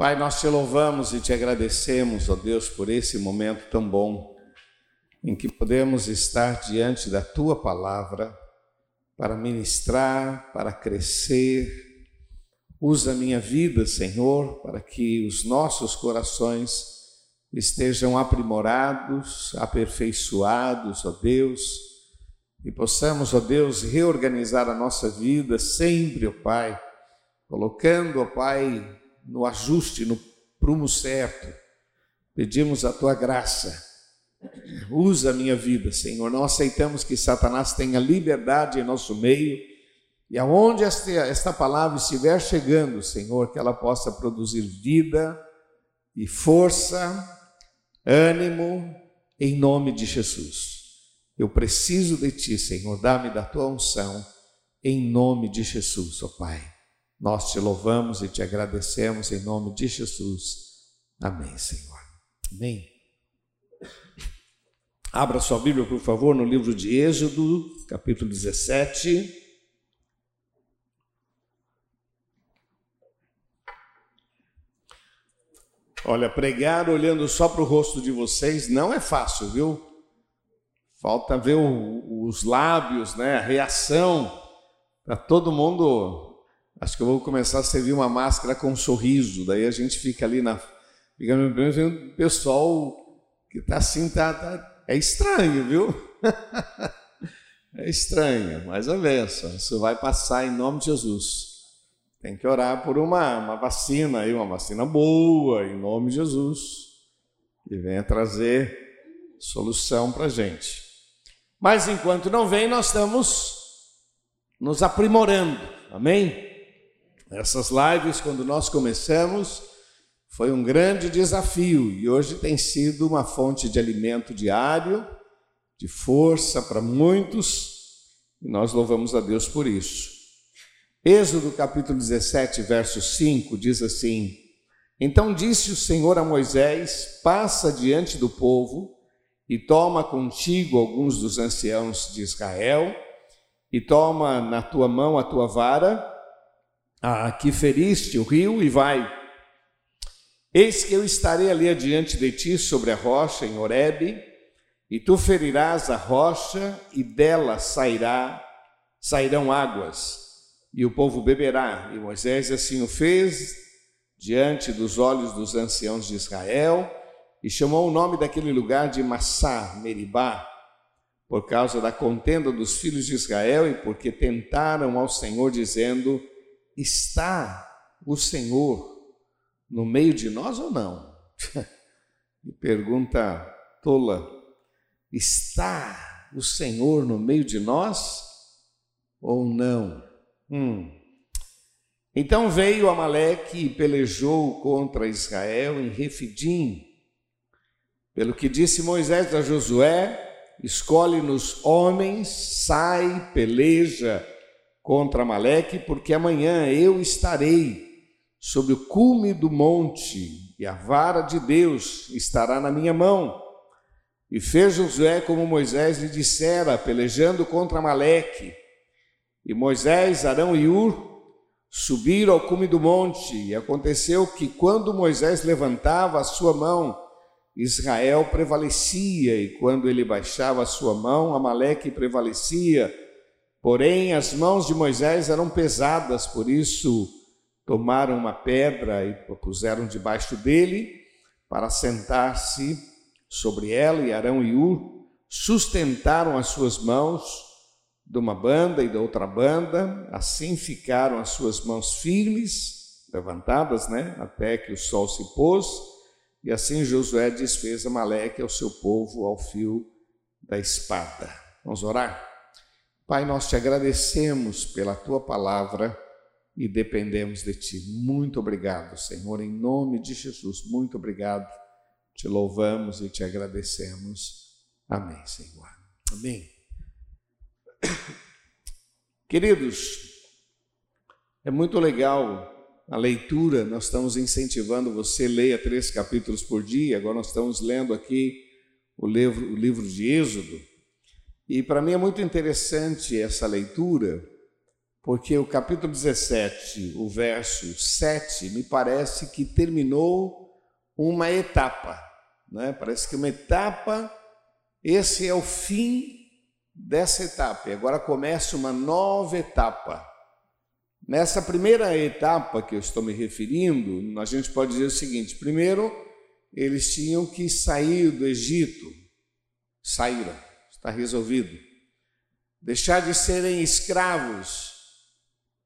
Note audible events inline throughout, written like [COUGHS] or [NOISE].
Pai, nós te louvamos e te agradecemos, ó Deus, por esse momento tão bom em que podemos estar diante da tua palavra para ministrar, para crescer. Usa a minha vida, Senhor, para que os nossos corações estejam aprimorados, aperfeiçoados, ó Deus, e possamos, ó Deus, reorganizar a nossa vida sempre, ó Pai, colocando, ó Pai, no ajuste, no prumo certo. Pedimos a tua graça. Usa a minha vida, Senhor. Não aceitamos que Satanás tenha liberdade em nosso meio. E aonde esta, esta palavra estiver chegando, Senhor, que ela possa produzir vida e força, ânimo, em nome de Jesus. Eu preciso de Ti, Senhor. Dá-me da Tua unção, em nome de Jesus, ó Pai. Nós te louvamos e te agradecemos em nome de Jesus. Amém, Senhor. Amém. Abra sua Bíblia, por favor, no livro de Êxodo, capítulo 17. Olha, pregar olhando só para o rosto de vocês não é fácil, viu? Falta ver o, os lábios, né? A reação. Para todo mundo Acho que eu vou começar a servir uma máscara com um sorriso. Daí a gente fica ali na. Fica vendo o pessoal que está assim, tá, tá, é estranho, viu? [LAUGHS] é estranho, mas a benção. Isso vai passar em nome de Jesus. Tem que orar por uma, uma vacina aí, uma vacina boa, em nome de Jesus, que venha trazer solução para a gente. Mas enquanto não vem, nós estamos nos aprimorando, amém? Essas lives, quando nós começamos, foi um grande desafio e hoje tem sido uma fonte de alimento diário, de força para muitos, e nós louvamos a Deus por isso. Êxodo capítulo 17, verso 5 diz assim: Então disse o Senhor a Moisés: Passa diante do povo e toma contigo alguns dos anciãos de Israel, e toma na tua mão a tua vara ah, que feriste o rio e vai. Eis que eu estarei ali adiante de ti sobre a rocha em Horebe, e tu ferirás a rocha e dela sairá sairão águas, e o povo beberá. E Moisés assim o fez diante dos olhos dos anciãos de Israel, e chamou o nome daquele lugar de Massá, Meribá, por causa da contenda dos filhos de Israel e porque tentaram ao Senhor dizendo: Está o Senhor no meio de nós ou não? [LAUGHS] Me pergunta tola. Está o Senhor no meio de nós ou não? Hum. Então veio Amaleque e pelejou contra Israel em Refidim. Pelo que disse Moisés a Josué: escolhe-nos homens, sai, peleja contra Amaleque, porque amanhã eu estarei sobre o cume do monte, e a vara de Deus estará na minha mão. E fez Josué como Moisés lhe dissera, pelejando contra Amaleque. E Moisés, Arão e Ur subiram ao cume do monte, e aconteceu que quando Moisés levantava a sua mão, Israel prevalecia, e quando ele baixava a sua mão, Amaleque prevalecia. Porém, as mãos de Moisés eram pesadas, por isso tomaram uma pedra e puseram debaixo dele para sentar-se sobre ela, e Arão e Ur sustentaram as suas mãos de uma banda e da outra banda, assim ficaram as suas mãos firmes, levantadas, né, até que o sol se pôs, e assim Josué desfez Amaleque ao seu povo ao fio da espada. Vamos orar? Pai, nós te agradecemos pela tua palavra e dependemos de ti. Muito obrigado, Senhor, em nome de Jesus. Muito obrigado. Te louvamos e te agradecemos. Amém, Senhor. Amém. Queridos, é muito legal a leitura, nós estamos incentivando você, leia três capítulos por dia, agora nós estamos lendo aqui o livro, o livro de Êxodo, e para mim é muito interessante essa leitura, porque o capítulo 17, o verso 7, me parece que terminou uma etapa, né? Parece que uma etapa, esse é o fim dessa etapa, e agora começa uma nova etapa. Nessa primeira etapa que eu estou me referindo, a gente pode dizer o seguinte: primeiro, eles tinham que sair do Egito, saíram, está resolvido. Deixar de serem escravos,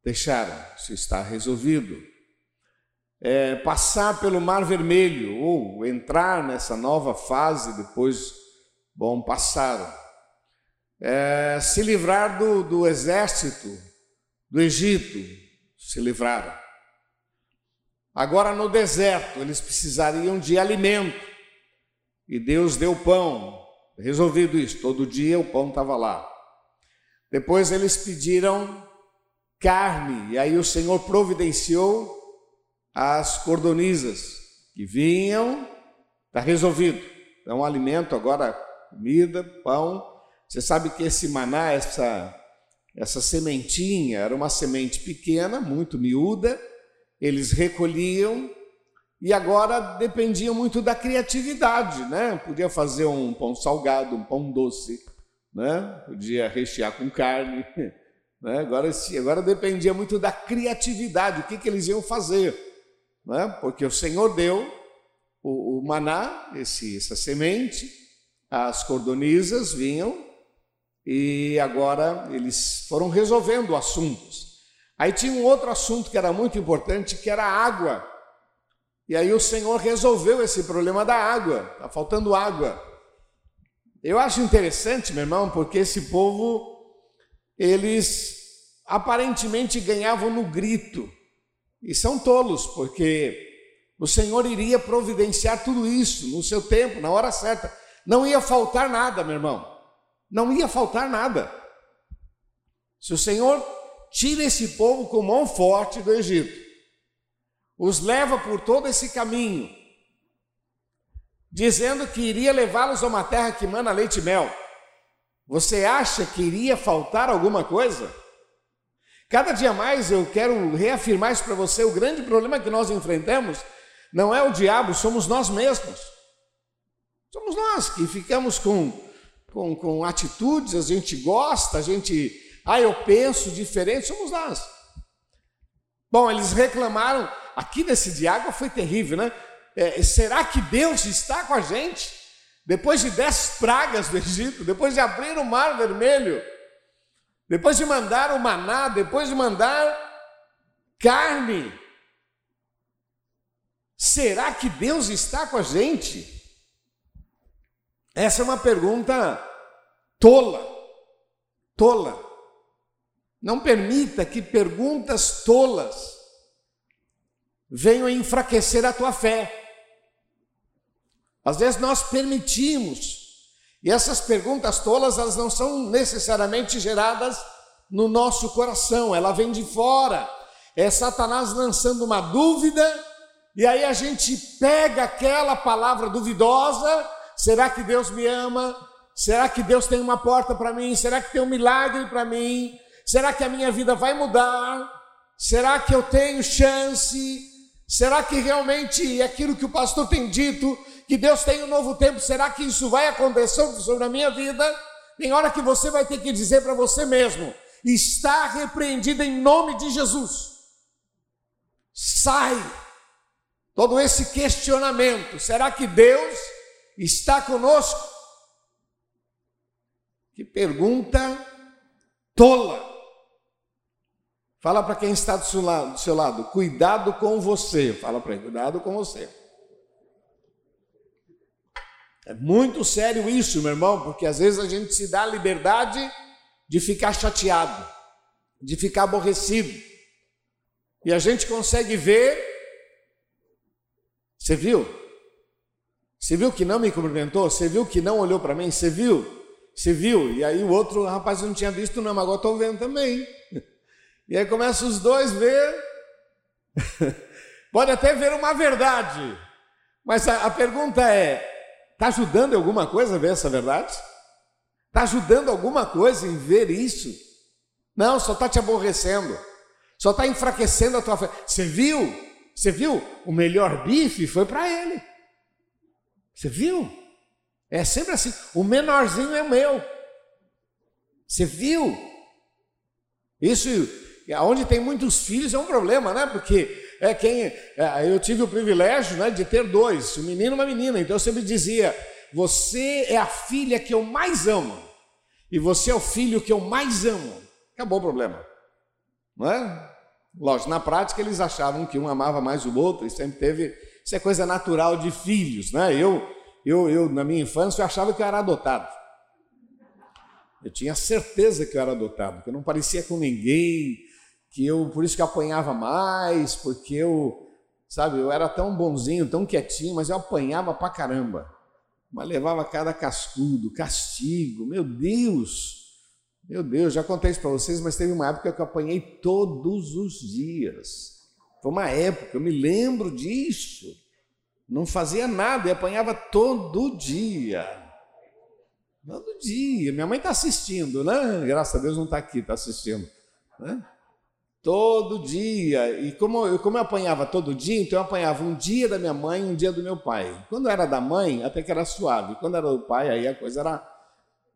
deixaram, isso está resolvido. É, passar pelo Mar Vermelho, ou entrar nessa nova fase, depois, bom, passaram. É, se livrar do, do exército do Egito, se livraram. Agora no deserto, eles precisariam de alimento, e Deus deu pão, resolvido isso, todo dia o pão estava lá. Depois eles pediram carne, e aí o Senhor providenciou as cordonizas que vinham, está resolvido. É um alimento agora, comida, pão. Você sabe que esse maná, essa, essa sementinha, era uma semente pequena, muito miúda, eles recolhiam e agora dependiam muito da criatividade, né? Podia fazer um pão salgado, um pão doce, né? Podia rechear com carne, [LAUGHS] né? Agora, agora dependia muito da criatividade, o que, que eles iam fazer. Né? Porque o Senhor deu o, o maná, esse, essa semente, as cordonizas vinham e agora eles foram resolvendo assuntos. Aí tinha um outro assunto que era muito importante, que era a água. E aí o Senhor resolveu esse problema da água, está faltando água. Eu acho interessante, meu irmão, porque esse povo eles aparentemente ganhavam no grito. E são tolos, porque o Senhor iria providenciar tudo isso no seu tempo, na hora certa. Não ia faltar nada, meu irmão. Não ia faltar nada. Se o Senhor tira esse povo com mão forte do Egito, os leva por todo esse caminho, dizendo que iria levá-los a uma terra que mana leite e mel. Você acha que iria faltar alguma coisa? Cada dia mais eu quero reafirmar isso para você: o grande problema que nós enfrentamos não é o diabo, somos nós mesmos. Somos nós que ficamos com, com, com atitudes, a gente gosta, a gente, ah, eu penso diferente, somos nós. Bom, eles reclamaram, aqui nesse água foi terrível, né? É, será que Deus está com a gente? Depois de dez pragas do Egito, depois de abrir o mar vermelho, depois de mandar o maná, depois de mandar carne, será que Deus está com a gente? Essa é uma pergunta tola, tola. Não permita que perguntas tolas venham enfraquecer a tua fé. Às vezes nós permitimos, e essas perguntas tolas, elas não são necessariamente geradas no nosso coração, ela vem de fora. É Satanás lançando uma dúvida, e aí a gente pega aquela palavra duvidosa: será que Deus me ama? Será que Deus tem uma porta para mim? Será que tem um milagre para mim? Será que a minha vida vai mudar? Será que eu tenho chance? Será que realmente aquilo que o pastor tem dito que Deus tem um novo tempo, será que isso vai acontecer sobre a minha vida? Tem hora que você vai ter que dizer para você mesmo: está repreendido em nome de Jesus. Sai todo esse questionamento: será que Deus está conosco? Que pergunta tola. Fala para quem está do seu, lado, do seu lado, cuidado com você. Fala para ele, cuidado com você. É muito sério isso, meu irmão, porque às vezes a gente se dá a liberdade de ficar chateado, de ficar aborrecido. E a gente consegue ver. Você viu? Você viu que não me cumprimentou? Você viu que não olhou para mim? Você viu? Você viu? E aí o outro rapaz não tinha visto, não, mas agora estou vendo também. E aí começa os dois ver. Pode até ver uma verdade, mas a, a pergunta é: Está ajudando alguma coisa a ver essa verdade? Está ajudando alguma coisa em ver isso? Não, só está te aborrecendo. Só está enfraquecendo a tua fé. Você viu? Você viu? O melhor bife foi para ele. Você viu? É sempre assim. O menorzinho é meu. Você viu? Isso, onde tem muitos filhos é um problema, né? Porque é quem. É, eu tive o privilégio né, de ter dois, um menino e uma menina. Então eu sempre dizia: você é a filha que eu mais amo, e você é o filho que eu mais amo. Acabou o problema. Não é? Lógico, na prática eles achavam que um amava mais o outro, e sempre teve. Isso é coisa natural de filhos, né? Eu, eu, eu na minha infância, eu achava que eu era adotado. Eu tinha certeza que eu era adotado, que eu não parecia com ninguém, que eu, por isso que eu apanhava mais, porque eu, sabe, eu era tão bonzinho, tão quietinho, mas eu apanhava pra caramba. Mas levava cada cascudo, castigo, meu Deus. Meu Deus, já contei isso para vocês, mas teve uma época que eu apanhei todos os dias. Foi uma época, eu me lembro disso. Não fazia nada e apanhava todo dia. Todo dia. Minha mãe está assistindo, né? Graças a Deus não está aqui, está assistindo. Né? Todo dia. E como eu, como eu apanhava todo dia, então eu apanhava um dia da minha mãe e um dia do meu pai. Quando era da mãe, até que era suave. Quando era do pai, aí a coisa era.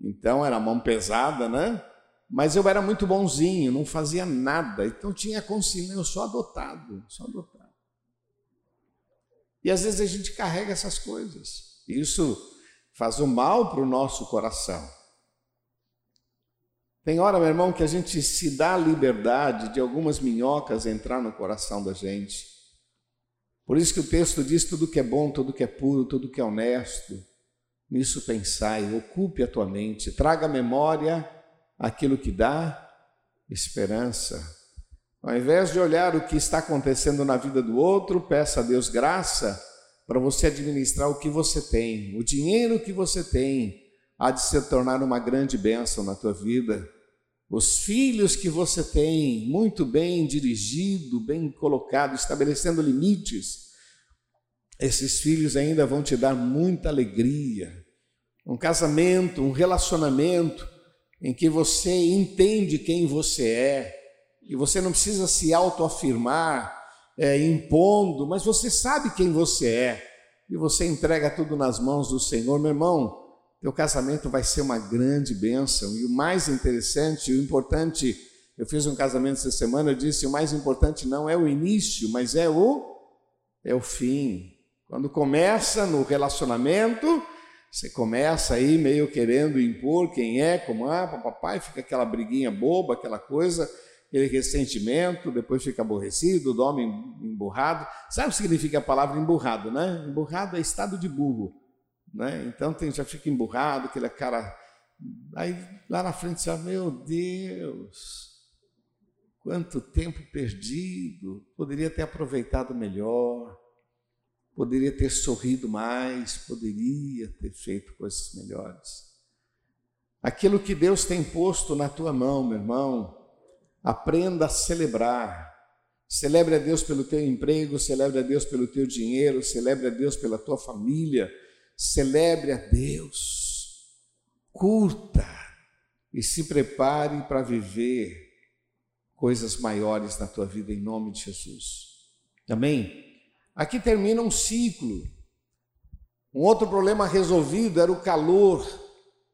Então era mão pesada, né? Mas eu era muito bonzinho, não fazia nada. Então tinha consciência, eu sou adotado, sou adotado. E às vezes a gente carrega essas coisas. Isso faz o um mal para o nosso coração. Tem hora, meu irmão, que a gente se dá a liberdade de algumas minhocas entrar no coração da gente. Por isso que o texto diz: tudo que é bom, tudo que é puro, tudo que é honesto, nisso pensai, ocupe a tua mente, traga à memória aquilo que dá esperança. Ao invés de olhar o que está acontecendo na vida do outro, peça a Deus graça para você administrar o que você tem. O dinheiro que você tem há de se tornar uma grande bênção na tua vida. Os filhos que você tem, muito bem dirigido, bem colocado, estabelecendo limites, esses filhos ainda vão te dar muita alegria. Um casamento, um relacionamento em que você entende quem você é, e você não precisa se autoafirmar, é, impondo, mas você sabe quem você é, e você entrega tudo nas mãos do Senhor, meu irmão teu casamento vai ser uma grande bênção. E o mais interessante, o importante, eu fiz um casamento essa semana, eu disse, o mais importante não é o início, mas é o é o fim. Quando começa no relacionamento, você começa aí meio querendo impor quem é, como ah, papai, fica aquela briguinha boba, aquela coisa, aquele ressentimento, depois fica aborrecido, dorme emburrado. Sabe o que significa a palavra emburrado, né? Emburrado é estado de burro. Né? Então tem, já fica emburrado, aquele cara. Aí lá na frente você fala, meu Deus, quanto tempo perdido, poderia ter aproveitado melhor, poderia ter sorrido mais, poderia ter feito coisas melhores. Aquilo que Deus tem posto na tua mão, meu irmão, aprenda a celebrar. Celebre a Deus pelo teu emprego, celebre a Deus pelo teu dinheiro, celebre a Deus pela tua família, celebre a Deus, curta e se prepare para viver coisas maiores na tua vida em nome de Jesus. Amém? Aqui termina um ciclo. Um outro problema resolvido era o calor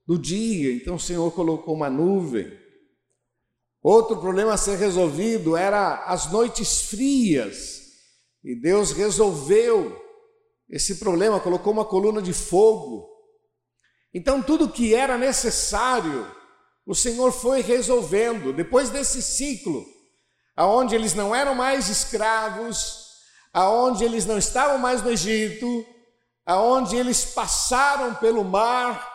do dia, então o Senhor colocou uma nuvem. Outro problema a ser resolvido era as noites frias, e Deus resolveu esse problema, colocou uma coluna de fogo. Então, tudo que era necessário, o Senhor foi resolvendo. Depois desse ciclo, aonde eles não eram mais escravos, aonde eles não estavam mais no Egito, aonde eles passaram pelo mar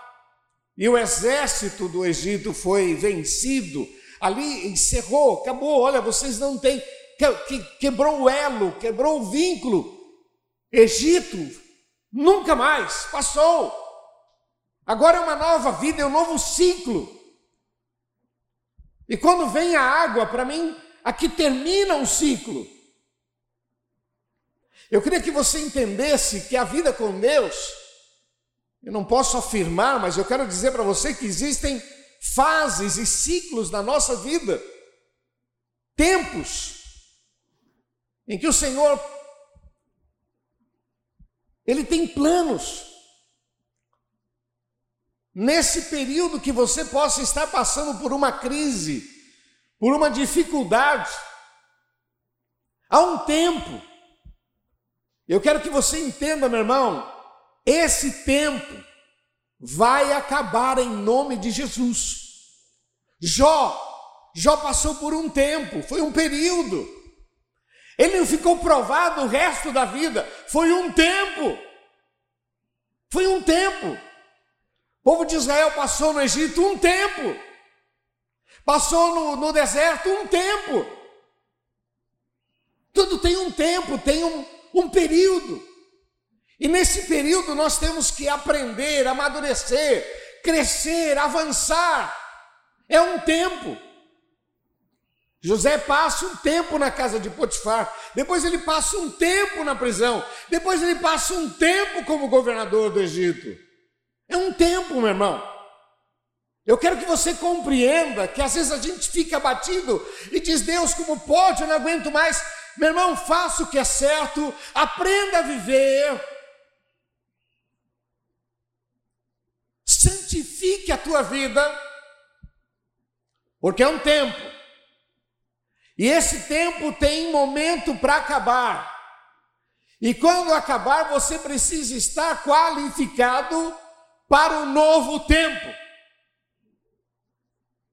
e o exército do Egito foi vencido, ali encerrou, acabou. Olha, vocês não têm, quebrou o elo, quebrou o vínculo Egito, nunca mais, passou. Agora é uma nova vida, é um novo ciclo. E quando vem a água, para mim, aqui termina um ciclo. Eu queria que você entendesse que a vida com Deus, eu não posso afirmar, mas eu quero dizer para você que existem fases e ciclos na nossa vida. tempos em que o Senhor ele tem planos. Nesse período que você possa estar passando por uma crise, por uma dificuldade, há um tempo. Eu quero que você entenda, meu irmão, esse tempo vai acabar em nome de Jesus. Jó, Jó passou por um tempo, foi um período. Ele não ficou provado o resto da vida, foi um tempo. Foi um tempo. O povo de Israel passou no Egito um tempo. Passou no, no deserto um tempo. Tudo tem um tempo, tem um, um período. E nesse período nós temos que aprender, amadurecer, crescer, avançar. É um tempo. José passa um tempo na casa de Potifar, depois ele passa um tempo na prisão, depois ele passa um tempo como governador do Egito. É um tempo, meu irmão. Eu quero que você compreenda que às vezes a gente fica abatido e diz: Deus, como pode? Eu não aguento mais. Meu irmão, faça o que é certo, aprenda a viver, santifique a tua vida, porque é um tempo. E esse tempo tem momento para acabar. E quando acabar, você precisa estar qualificado para o novo tempo.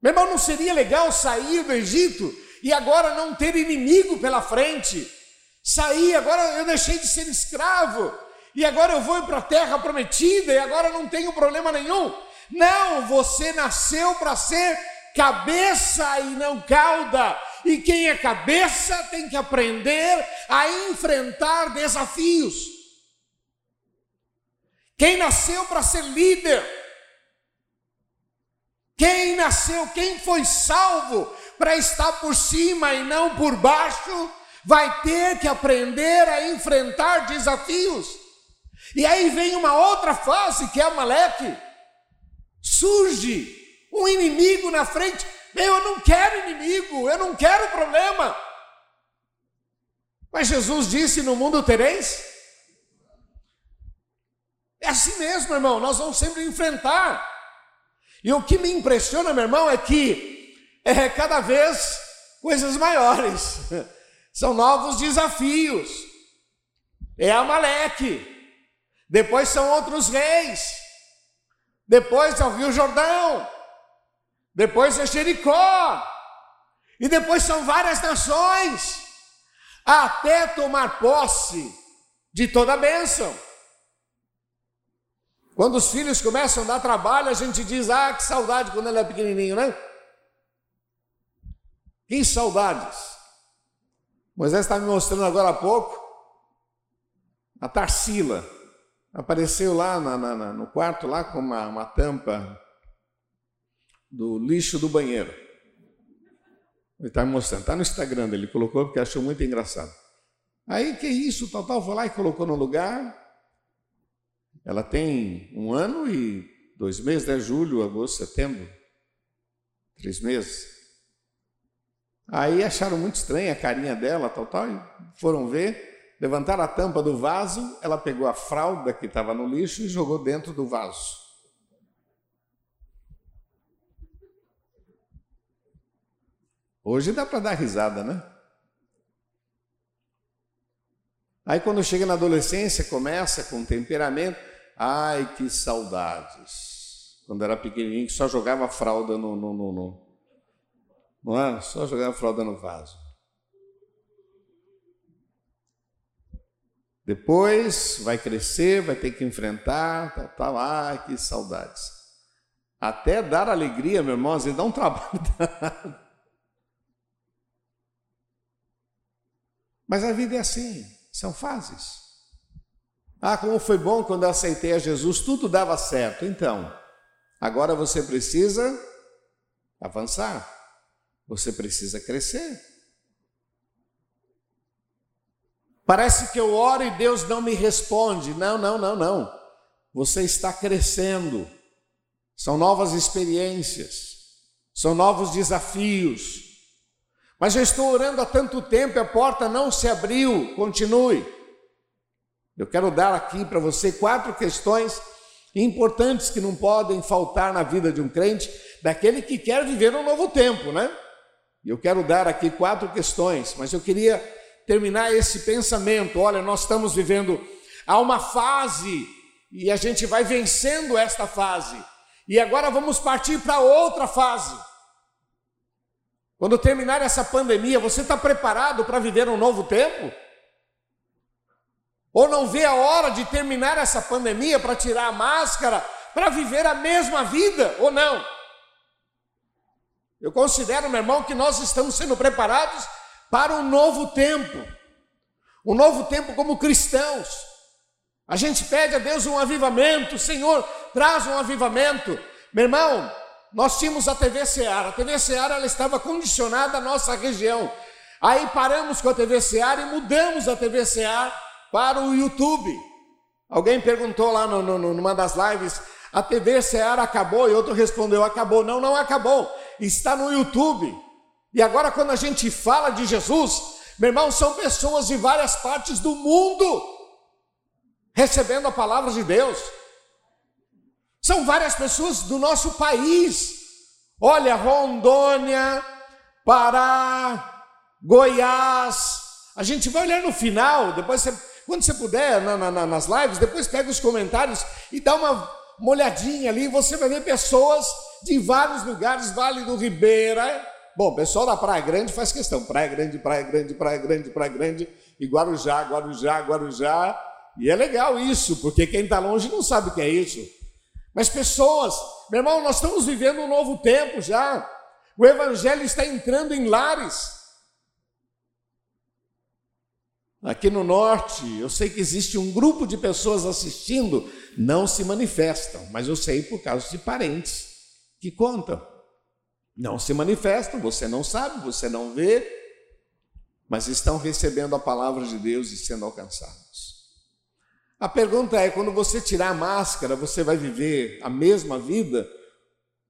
Meu irmão, não seria legal sair do Egito e agora não ter inimigo pela frente? Sair, agora eu deixei de ser escravo, e agora eu vou para a terra prometida, e agora não tenho problema nenhum. Não, você nasceu para ser cabeça e não cauda. E quem é cabeça tem que aprender a enfrentar desafios. Quem nasceu para ser líder, quem nasceu, quem foi salvo para estar por cima e não por baixo, vai ter que aprender a enfrentar desafios. E aí vem uma outra fase que é Amaleque. Surge um inimigo na frente. Eu não quero inimigo, eu não quero problema. Mas Jesus disse: No mundo tereis. É assim mesmo, irmão, nós vamos sempre enfrentar. E o que me impressiona, meu irmão, é que é cada vez coisas maiores, [LAUGHS] são novos desafios. É Amaleque, depois são outros reis, depois é o Rio Jordão, depois é Jericó, e depois são várias nações, até tomar posse de toda a bênção. Quando os filhos começam a dar trabalho, a gente diz: Ah, que saudade quando ele é pequenininho, né? Que saudades. Moisés está me mostrando agora há pouco a Tarsila. Apareceu lá na, na, no quarto, lá com uma, uma tampa do lixo do banheiro. Ele está me mostrando, está no Instagram dele, colocou porque achou muito engraçado. Aí, que isso, tal, tal, foi lá e colocou no lugar. Ela tem um ano e dois meses, né? Julho, agosto, setembro. Três meses. Aí acharam muito estranha a carinha dela, tal, tal, e foram ver, levantaram a tampa do vaso, ela pegou a fralda que estava no lixo e jogou dentro do vaso. Hoje dá para dar risada, né? Aí quando chega na adolescência, começa com temperamento. Ai, que saudades. Quando era pequenininho, só jogava fralda no, no, no, no não é? Só jogava fralda no vaso. Depois vai crescer, vai ter que enfrentar, tal, tal. Ai, que saudades. Até dar alegria, meu irmão, às vezes dá um trabalho [LAUGHS] Mas a vida é assim, são fases. Ah, como foi bom quando eu aceitei a Jesus, tudo dava certo. Então, agora você precisa avançar, você precisa crescer. Parece que eu oro e Deus não me responde. Não, não, não, não. Você está crescendo. São novas experiências, são novos desafios. Mas eu estou orando há tanto tempo e a porta não se abriu. Continue. Eu quero dar aqui para você quatro questões importantes que não podem faltar na vida de um crente, daquele que quer viver um novo tempo, né? Eu quero dar aqui quatro questões, mas eu queria terminar esse pensamento. Olha, nós estamos vivendo há uma fase e a gente vai vencendo esta fase. E agora vamos partir para outra fase. Quando terminar essa pandemia, você está preparado para viver um novo tempo? Ou não vê a hora de terminar essa pandemia para tirar a máscara, para viver a mesma vida, ou não? Eu considero, meu irmão, que nós estamos sendo preparados para um novo tempo. Um novo tempo como cristãos. A gente pede a Deus um avivamento, Senhor, traz um avivamento. Meu irmão, nós tínhamos a TV Seara. A TV Seara ela estava condicionada à nossa região. Aí paramos com a TV Seara e mudamos a TV Seara para o YouTube. Alguém perguntou lá no, no, numa das lives: a TV Seara acabou? E outro respondeu: acabou. Não, não acabou. Está no YouTube. E agora, quando a gente fala de Jesus, meu irmão, são pessoas de várias partes do mundo recebendo a palavra de Deus. São várias pessoas do nosso país. Olha, Rondônia, Pará, Goiás. A gente vai olhar no final, depois você, quando você puder, na, na, nas lives, depois pega os comentários e dá uma, uma olhadinha ali. Você vai ver pessoas de vários lugares, Vale do Ribeira. Bom, pessoal da Praia Grande faz questão. Praia Grande, Praia Grande, Praia Grande, Praia Grande, e Guarujá, Guarujá, Guarujá. E é legal isso, porque quem está longe não sabe o que é isso. Mas pessoas, meu irmão, nós estamos vivendo um novo tempo já. O evangelho está entrando em lares. Aqui no norte, eu sei que existe um grupo de pessoas assistindo, não se manifestam, mas eu sei por causa de parentes que contam. Não se manifestam, você não sabe, você não vê, mas estão recebendo a palavra de Deus e sendo alcançados. A pergunta é: quando você tirar a máscara, você vai viver a mesma vida?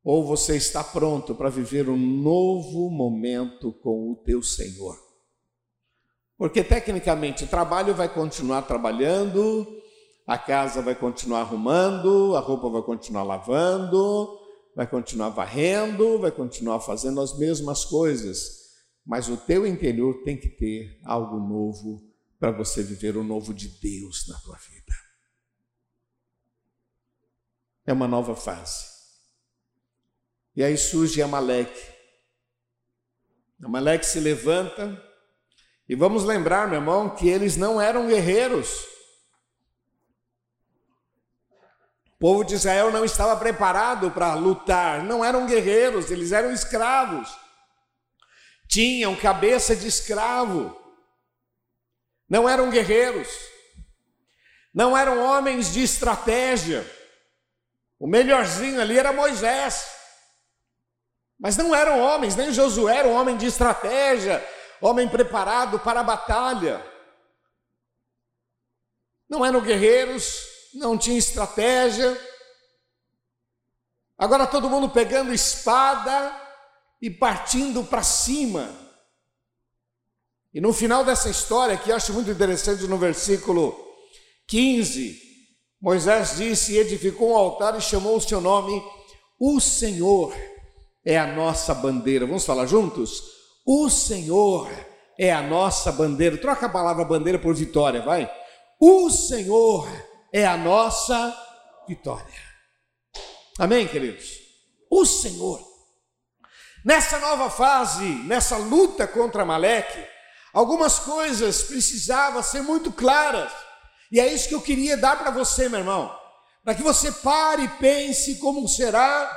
Ou você está pronto para viver um novo momento com o teu Senhor? Porque tecnicamente o trabalho vai continuar trabalhando, a casa vai continuar arrumando, a roupa vai continuar lavando, vai continuar varrendo, vai continuar fazendo as mesmas coisas, mas o teu interior tem que ter algo novo para você viver o novo de Deus na tua vida. É uma nova fase. E aí surge Amaleque. Amaleque se levanta, e vamos lembrar, meu irmão, que eles não eram guerreiros. O povo de Israel não estava preparado para lutar, não eram guerreiros, eles eram escravos. Tinham cabeça de escravo não eram guerreiros, não eram homens de estratégia. O melhorzinho ali era Moisés. Mas não eram homens, nem Josué era um homem de estratégia, homem preparado para a batalha. Não eram guerreiros, não tinha estratégia. Agora todo mundo pegando espada e partindo para cima. E no final dessa história, que acho muito interessante, no versículo 15, Moisés disse: edificou um altar e chamou o seu nome, o Senhor é a nossa bandeira. Vamos falar juntos? O Senhor é a nossa bandeira. Troca a palavra bandeira por vitória, vai. O Senhor é a nossa vitória. Amém, queridos? O Senhor. Nessa nova fase, nessa luta contra Maleque, Algumas coisas precisavam ser muito claras. E é isso que eu queria dar para você, meu irmão. Para que você pare e pense como será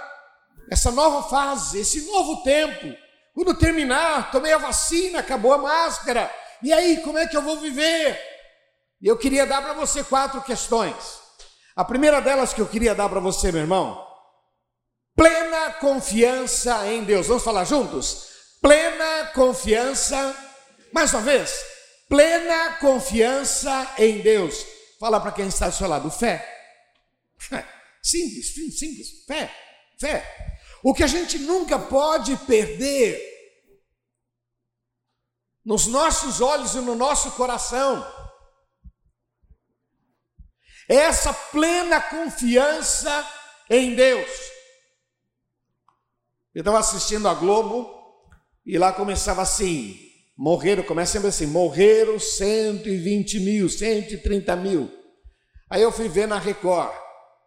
essa nova fase, esse novo tempo. Quando terminar, tomei a vacina, acabou a máscara. E aí, como é que eu vou viver? E eu queria dar para você quatro questões. A primeira delas que eu queria dar para você, meu irmão, plena confiança em Deus. Vamos falar juntos? Plena confiança mais uma vez, plena confiança em Deus. Fala para quem está ao seu lado, fé. Simples, simples, fé, fé. O que a gente nunca pode perder nos nossos olhos e no nosso coração. Essa plena confiança em Deus. Eu estava assistindo a Globo e lá começava assim: morreram, começa sempre assim: morreram 120 mil, 130 mil. Aí eu fui ver na Record.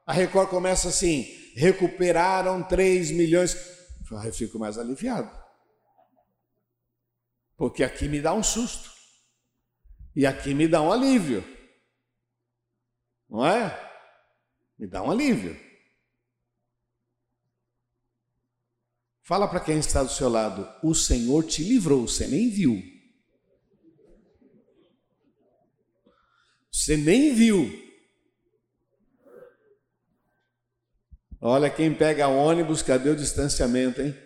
A Record começa assim: recuperaram 3 milhões. Aí eu fico mais aliviado. Porque aqui me dá um susto. E aqui me dá um alívio. Não é? Me dá um alívio. Fala para quem está do seu lado: o Senhor te livrou, você nem viu. Você nem viu. Olha, quem pega ônibus, cadê o distanciamento, hein?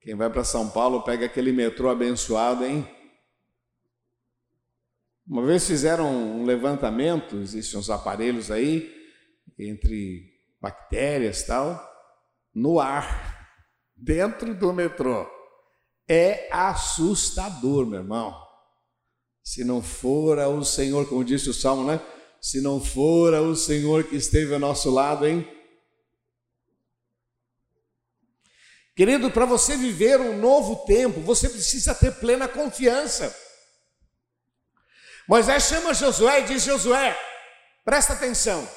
Quem vai para São Paulo pega aquele metrô abençoado, hein? Uma vez fizeram um levantamento, existem uns aparelhos aí, entre bactérias e tal, no ar, dentro do metrô. É assustador, meu irmão. Se não fora o Senhor, como disse o Salmo, né? se não fora o Senhor que esteve ao nosso lado, hein? Querido, para você viver um novo tempo, você precisa ter plena confiança. Moisés chama Josué e diz: Josué, presta atenção,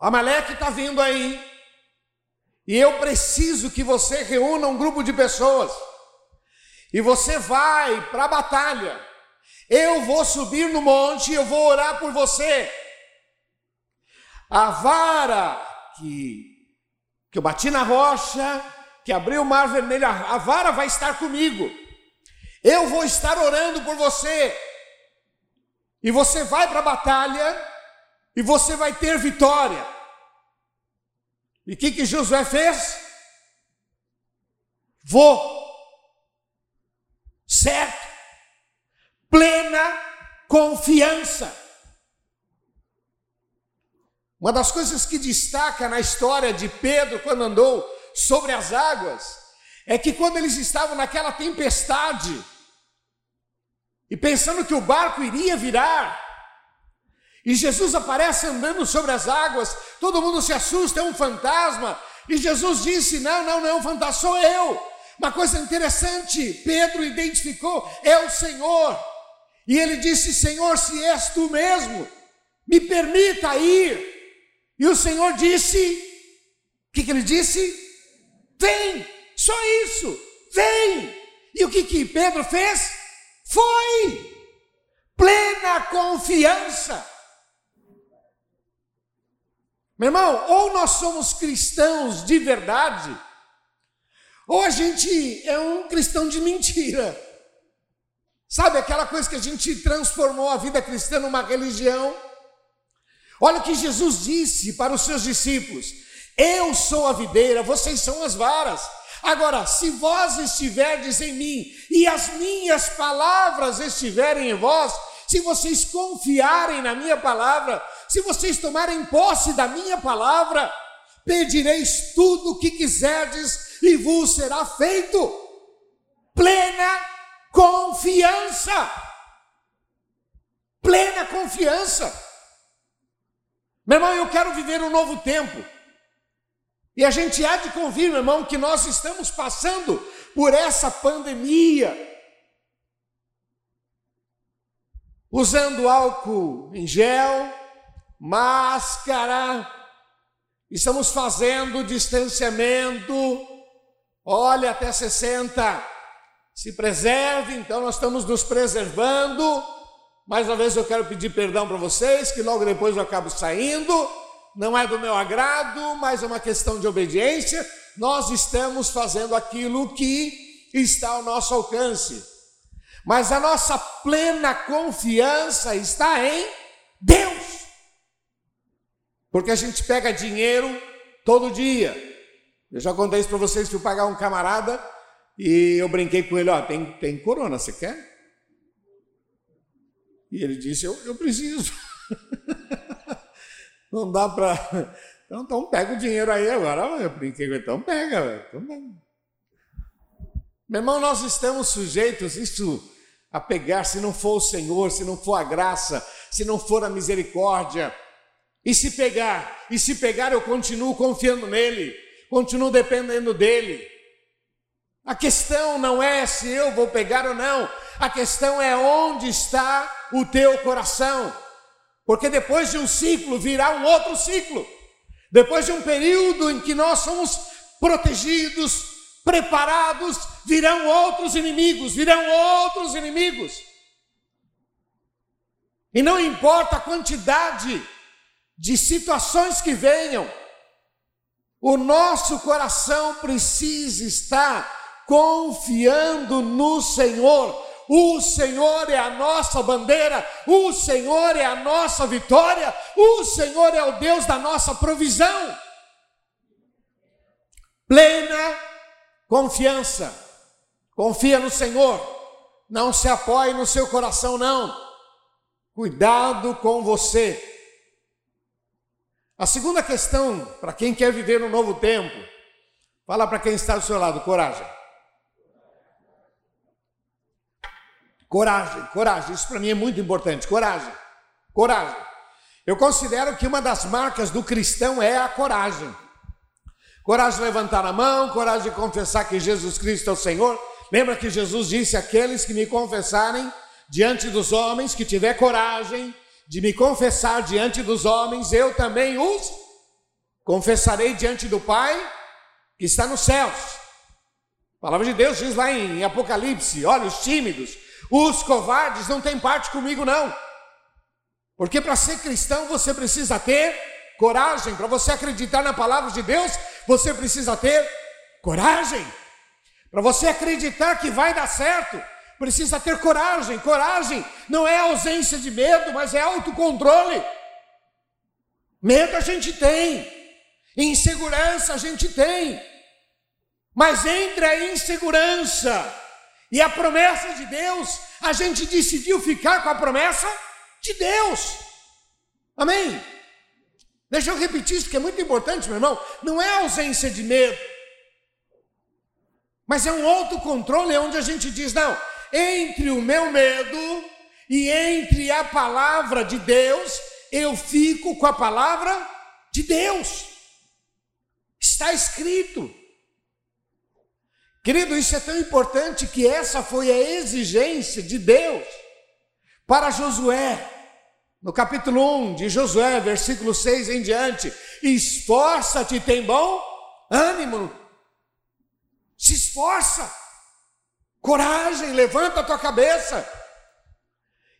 Amaleque está vindo aí, e eu preciso que você reúna um grupo de pessoas, e você vai para a batalha. Eu vou subir no monte e eu vou orar por você. A vara que, que eu bati na rocha, que abriu o mar vermelho, a vara vai estar comigo. Eu vou estar orando por você. E você vai para a batalha e você vai ter vitória. E o que, que Josué fez? Vou. Certo plena confiança. Uma das coisas que destaca na história de Pedro quando andou sobre as águas é que quando eles estavam naquela tempestade e pensando que o barco iria virar, e Jesus aparece andando sobre as águas, todo mundo se assusta, é um fantasma, e Jesus disse: Não, não, não é um fantasma, sou eu. Uma coisa interessante, Pedro identificou: é o Senhor. E ele disse: Senhor, se és tu mesmo, me permita ir. E o Senhor disse: O que, que ele disse? Vem, só isso, vem. E o que, que Pedro fez? Foi plena confiança. Meu irmão, ou nós somos cristãos de verdade, ou a gente é um cristão de mentira. Sabe aquela coisa que a gente transformou a vida cristã numa religião? Olha o que Jesus disse para os seus discípulos: Eu sou a videira, vocês são as varas. Agora, se vós estiverdes em mim e as minhas palavras estiverem em vós, se vocês confiarem na minha palavra, se vocês tomarem posse da minha palavra, pedireis tudo o que quiserdes e vos será feito. Plena confiança. Plena confiança. Meu irmão, eu quero viver um novo tempo. E a gente há de convir, meu irmão, que nós estamos passando por essa pandemia. Usando álcool em gel, máscara, estamos fazendo distanciamento, olha, até 60 se preserve, então nós estamos nos preservando. Mais uma vez eu quero pedir perdão para vocês, que logo depois eu acabo saindo. Não é do meu agrado, mas é uma questão de obediência. Nós estamos fazendo aquilo que está ao nosso alcance. Mas a nossa plena confiança está em Deus. Porque a gente pega dinheiro todo dia. Eu já contei isso para vocês, fui pagar um camarada e eu brinquei com ele, ó, tem, tem corona, você quer? E ele disse, eu, eu preciso. [LAUGHS] Não dá para... Então, então pega o dinheiro aí agora. Eu brinquei com ele, então pega, então pega. Meu irmão, nós estamos sujeitos isso a pegar, se não for o Senhor, se não for a graça, se não for a misericórdia. E se pegar, e se pegar, eu continuo confiando nele, continuo dependendo dele. A questão não é se eu vou pegar ou não, a questão é onde está o teu coração. Porque depois de um ciclo virá um outro ciclo. Depois de um período em que nós somos protegidos, preparados, virão outros inimigos, virão outros inimigos. E não importa a quantidade de situações que venham, o nosso coração precisa estar confiando no Senhor. O Senhor é a nossa bandeira, o Senhor é a nossa vitória, o Senhor é o Deus da nossa provisão. Plena Confiança. Confia no Senhor. Não se apoie no seu coração, não. Cuidado com você. A segunda questão, para quem quer viver no novo tempo, fala para quem está do seu lado: coragem. Coragem, coragem, isso para mim é muito importante. Coragem, coragem. Eu considero que uma das marcas do cristão é a coragem. Coragem de levantar a mão, coragem de confessar que Jesus Cristo é o Senhor. Lembra que Jesus disse: Aqueles que me confessarem diante dos homens, que tiver coragem de me confessar diante dos homens, eu também os confessarei diante do Pai que está nos céus. A palavra de Deus diz lá em Apocalipse: olha, os tímidos, os covardes não têm parte comigo, não. Porque para ser cristão você precisa ter coragem, para você acreditar na palavra de Deus, você precisa ter coragem. Para você acreditar que vai dar certo, precisa ter coragem. Coragem não é ausência de medo, mas é autocontrole. Medo a gente tem, insegurança a gente tem, mas entre a insegurança e a promessa de Deus, a gente decidiu ficar com a promessa de Deus. Amém? Deixa eu repetir isso que é muito importante, meu irmão. Não é ausência de medo, mas é um autocontrole onde a gente diz: não, entre o meu medo e entre a palavra de Deus, eu fico com a palavra de Deus. Está escrito. Querido, isso é tão importante que essa foi a exigência de Deus para Josué no capítulo 1 de Josué, versículo 6 em diante: esforça-te, tem bom ânimo, se esforça, coragem, levanta a tua cabeça.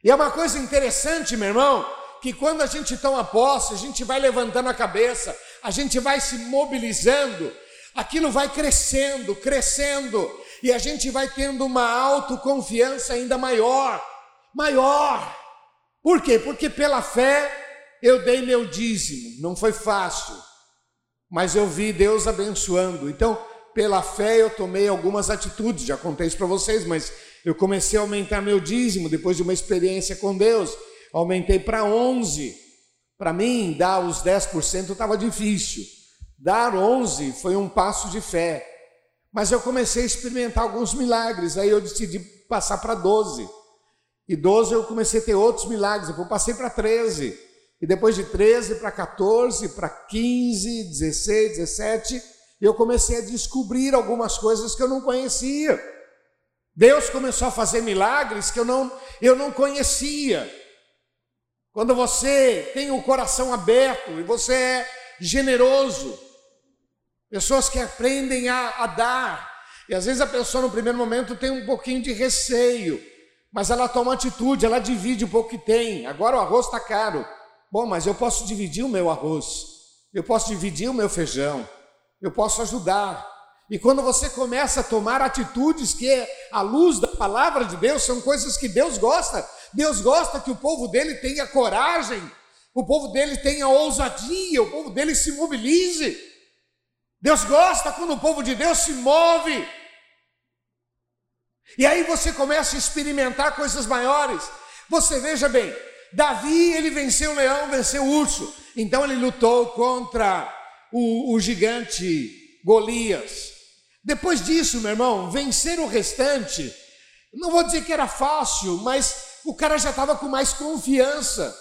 E é uma coisa interessante, meu irmão, que quando a gente toma posse, a gente vai levantando a cabeça, a gente vai se mobilizando, aquilo vai crescendo, crescendo, e a gente vai tendo uma autoconfiança ainda maior, maior. Por quê? Porque pela fé eu dei meu dízimo. Não foi fácil, mas eu vi Deus abençoando. Então, pela fé eu tomei algumas atitudes, já contei isso para vocês, mas eu comecei a aumentar meu dízimo depois de uma experiência com Deus. Aumentei para 11. Para mim, dar os 10% estava difícil. Dar 11 foi um passo de fé. Mas eu comecei a experimentar alguns milagres, aí eu decidi passar para 12. E 12 eu comecei a ter outros milagres, eu passei para 13. E depois de 13 para 14, para 15, 16, 17, eu comecei a descobrir algumas coisas que eu não conhecia. Deus começou a fazer milagres que eu não, eu não conhecia. Quando você tem o coração aberto e você é generoso, pessoas que aprendem a, a dar, e às vezes a pessoa no primeiro momento tem um pouquinho de receio, mas ela toma atitude, ela divide o pouco que tem. Agora o arroz está caro. Bom, mas eu posso dividir o meu arroz, eu posso dividir o meu feijão, eu posso ajudar. E quando você começa a tomar atitudes que, à luz da palavra de Deus, são coisas que Deus gosta. Deus gosta que o povo dele tenha coragem, o povo dele tenha ousadia, o povo dele se mobilize. Deus gosta quando o povo de Deus se move e aí você começa a experimentar coisas maiores. Você veja bem, Davi ele venceu o leão, venceu o urso. Então ele lutou contra o, o gigante Golias. Depois disso, meu irmão, vencer o restante, não vou dizer que era fácil, mas o cara já estava com mais confiança.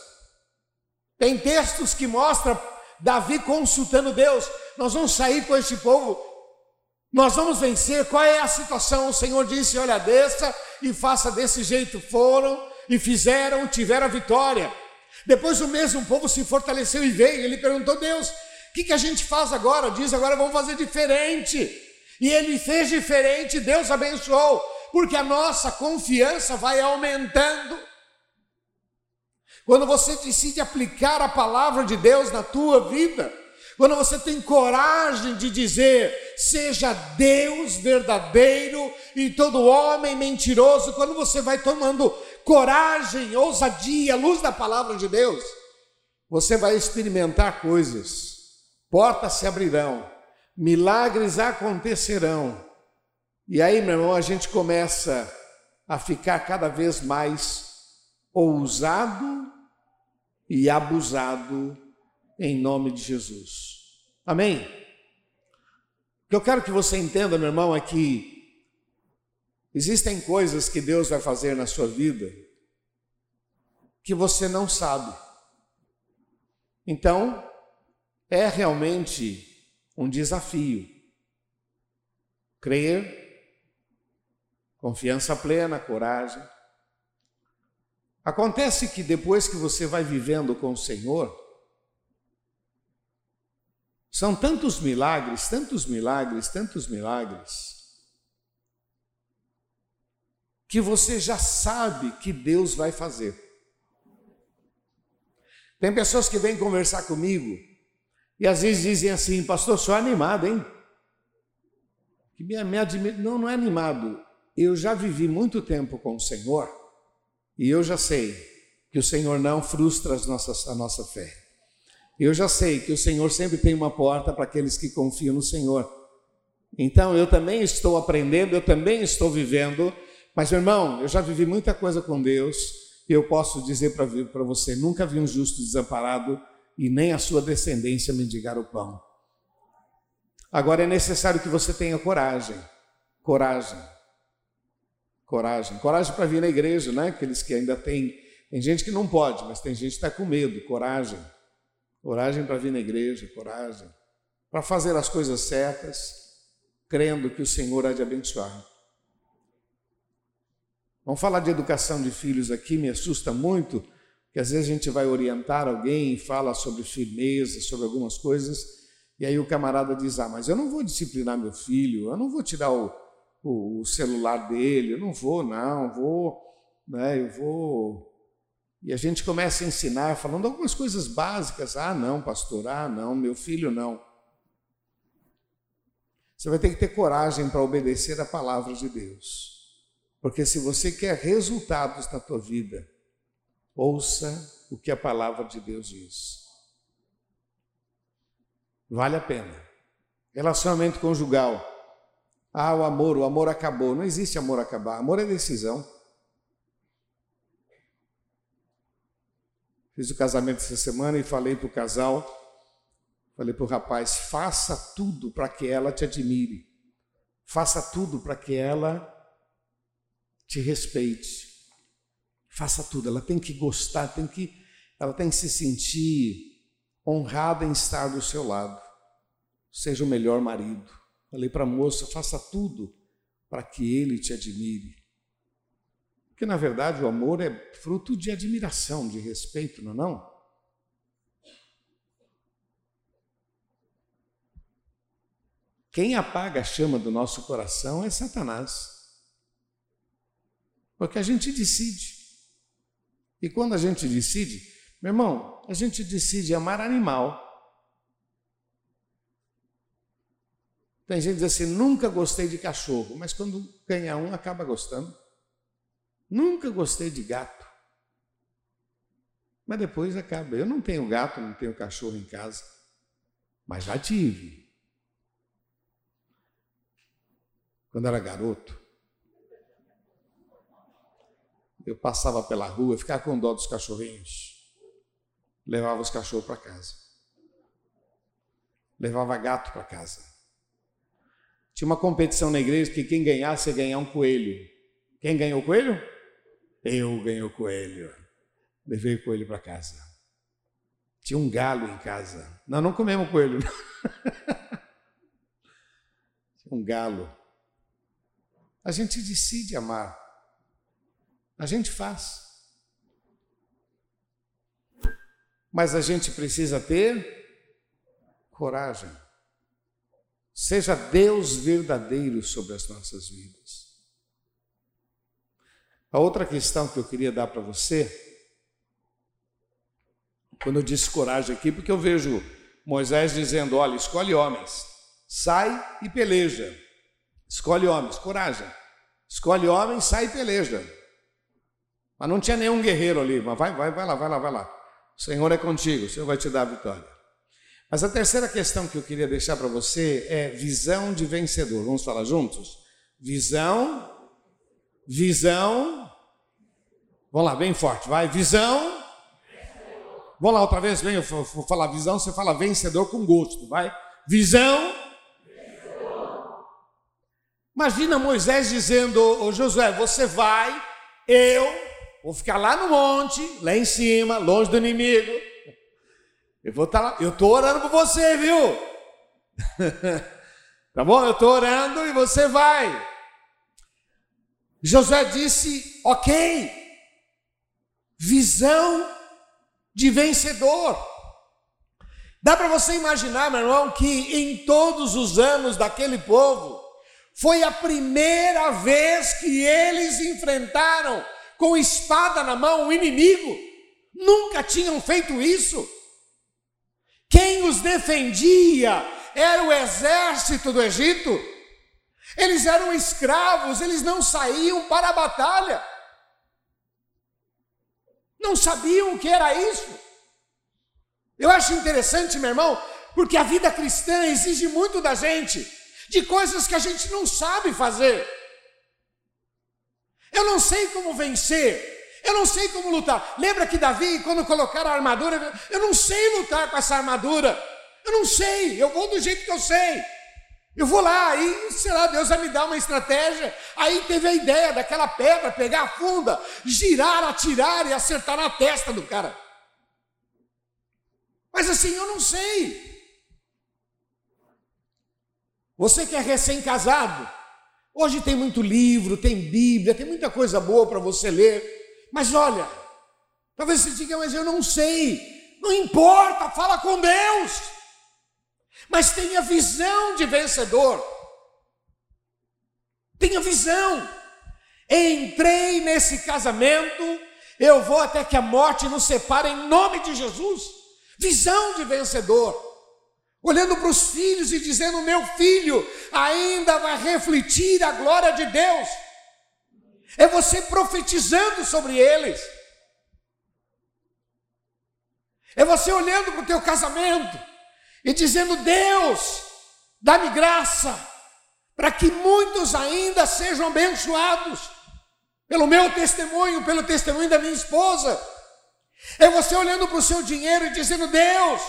Tem textos que mostram Davi consultando Deus: nós vamos sair com este povo, nós vamos vencer. Qual é a situação? O Senhor disse: olha, desça e faça desse jeito. Foram e fizeram, tiveram a vitória. Depois o mesmo povo se fortaleceu e veio. Ele perguntou: Deus, o que, que a gente faz agora? Diz: agora vamos fazer diferente. E ele fez diferente, Deus abençoou, porque a nossa confiança vai aumentando. Quando você decide aplicar a palavra de Deus na tua vida, quando você tem coragem de dizer, seja Deus verdadeiro e todo homem mentiroso, quando você vai tomando coragem, ousadia, luz da palavra de Deus, você vai experimentar coisas, portas se abrirão, milagres acontecerão. E aí, meu irmão, a gente começa a ficar cada vez mais ousado e abusado em nome de Jesus. Amém? O que eu quero que você entenda, meu irmão, é que existem coisas que Deus vai fazer na sua vida que você não sabe. Então, é realmente um desafio. Crer, confiança plena, coragem. Acontece que depois que você vai vivendo com o Senhor, são tantos milagres, tantos milagres, tantos milagres, que você já sabe que Deus vai fazer. Tem pessoas que vêm conversar comigo e às vezes dizem assim, pastor, sou animado, hein? Que me, me admira. Não, não é animado. Eu já vivi muito tempo com o Senhor e eu já sei que o Senhor não frustra as nossas, a nossa fé. Eu já sei que o Senhor sempre tem uma porta para aqueles que confiam no Senhor. Então eu também estou aprendendo, eu também estou vivendo, mas meu irmão, eu já vivi muita coisa com Deus e eu posso dizer para você: nunca vi um justo desamparado e nem a sua descendência mendigar o pão. Agora é necessário que você tenha coragem, coragem, coragem, coragem para vir na igreja, né? Aqueles que ainda têm, tem gente que não pode, mas tem gente que está com medo, coragem, coragem para vir na igreja, coragem para fazer as coisas certas, crendo que o Senhor há de abençoar. Vamos falar de educação de filhos aqui, me assusta muito que às vezes a gente vai orientar alguém e fala sobre firmeza, sobre algumas coisas, e aí o camarada diz: Ah, mas eu não vou disciplinar meu filho, eu não vou tirar o, o, o celular dele, eu não vou, não, vou, né, eu vou. E a gente começa a ensinar falando algumas coisas básicas. Ah, não, pastor, ah, não, meu filho não. Você vai ter que ter coragem para obedecer a palavra de Deus. Porque se você quer resultados na tua vida, Ouça o que a palavra de Deus diz. Vale a pena. Relacionamento conjugal. Ah, o amor, o amor acabou. Não existe amor acabar. Amor é decisão. Fiz o casamento essa semana e falei para o casal, falei para o rapaz: faça tudo para que ela te admire. Faça tudo para que ela te respeite. Faça tudo, ela tem que gostar, tem que, ela tem que se sentir honrada em estar do seu lado. Seja o melhor marido. Falei para a moça, faça tudo para que ele te admire. Porque na verdade o amor é fruto de admiração, de respeito, não é não? Quem apaga a chama do nosso coração é Satanás. Porque a gente decide. E quando a gente decide, meu irmão, a gente decide amar animal. Tem gente que diz assim: nunca gostei de cachorro, mas quando ganha um, acaba gostando. Nunca gostei de gato. Mas depois acaba. Eu não tenho gato, não tenho cachorro em casa, mas já tive. Quando era garoto, eu passava pela rua, ficava com dó dos cachorrinhos, levava os cachorros para casa, levava gato para casa. Tinha uma competição na igreja que quem ganhasse ia ganhar um coelho. Quem ganhou o coelho? Eu ganhei o coelho. Levei o coelho para casa. Tinha um galo em casa. Nós não comemos coelho. [LAUGHS] Tinha um galo. A gente decide amar. A gente faz. Mas a gente precisa ter coragem. Seja Deus verdadeiro sobre as nossas vidas. A outra questão que eu queria dar para você, quando eu disse coragem aqui, porque eu vejo Moisés dizendo: olha, escolhe homens, sai e peleja. Escolhe homens, coragem. Escolhe homens, sai e peleja. Mas não tinha nenhum guerreiro ali, mas vai, vai, vai lá, vai lá, vai lá. O Senhor é contigo, o Senhor vai te dar a vitória. Mas a terceira questão que eu queria deixar para você é visão de vencedor. Vamos falar juntos? Visão, visão. Vamos lá, bem forte, vai. Visão. Vamos lá outra vez, vem, eu vou falar visão, você fala vencedor com gosto, vai. Visão. Imagina Moisés dizendo, ô Josué, você vai, eu Vou ficar lá no monte, lá em cima, longe do inimigo. Eu vou estar tá lá, eu estou orando por você, viu? [LAUGHS] tá bom? Eu estou orando e você vai. Josué disse: Ok, visão de vencedor. Dá para você imaginar, meu irmão, que em todos os anos daquele povo, foi a primeira vez que eles enfrentaram com espada na mão o inimigo. Nunca tinham feito isso. Quem os defendia era o exército do Egito. Eles eram escravos, eles não saíam para a batalha. Não sabiam o que era isso. Eu acho interessante, meu irmão, porque a vida cristã exige muito da gente, de coisas que a gente não sabe fazer. Eu não sei como vencer. Eu não sei como lutar. Lembra que Davi, quando colocaram a armadura, eu não sei lutar com essa armadura. Eu não sei. Eu vou do jeito que eu sei. Eu vou lá e, sei lá, Deus vai me dar uma estratégia. Aí teve a ideia daquela pedra, pegar a funda, girar, atirar e acertar na testa do cara. Mas assim, eu não sei. Você que é recém-casado, Hoje tem muito livro, tem Bíblia, tem muita coisa boa para você ler. Mas olha, talvez você diga, mas eu não sei. Não importa, fala com Deus. Mas tenha visão de vencedor. Tenha visão. Entrei nesse casamento, eu vou até que a morte nos separe em nome de Jesus. Visão de vencedor olhando para os filhos e dizendo: Meu filho ainda vai refletir a glória de Deus. É você profetizando sobre eles. É você olhando para o teu casamento e dizendo: Deus, dá-me graça para que muitos ainda sejam abençoados pelo meu testemunho, pelo testemunho da minha esposa. É você olhando para o seu dinheiro e dizendo: Deus,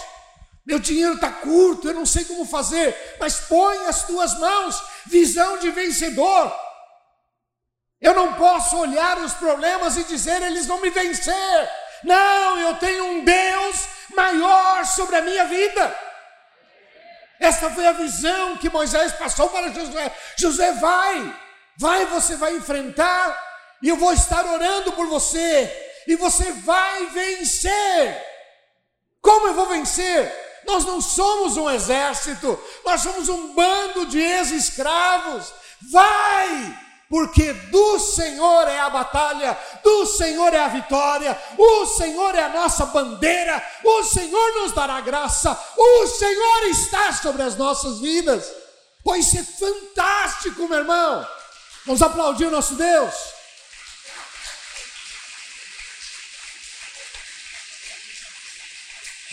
meu dinheiro está curto, eu não sei como fazer, mas põe as tuas mãos, visão de vencedor. Eu não posso olhar os problemas e dizer eles vão me vencer. Não, eu tenho um Deus maior sobre a minha vida. Essa foi a visão que Moisés passou para Josué. Josué, vai, vai, você vai enfrentar, e eu vou estar orando por você, e você vai vencer. Como eu vou vencer? Nós não somos um exército, nós somos um bando de ex-escravos. Vai! Porque do Senhor é a batalha, do Senhor é a vitória, o Senhor é a nossa bandeira, o Senhor nos dará graça, o Senhor está sobre as nossas vidas. Pois isso é fantástico, meu irmão. Vamos aplaudir o nosso Deus.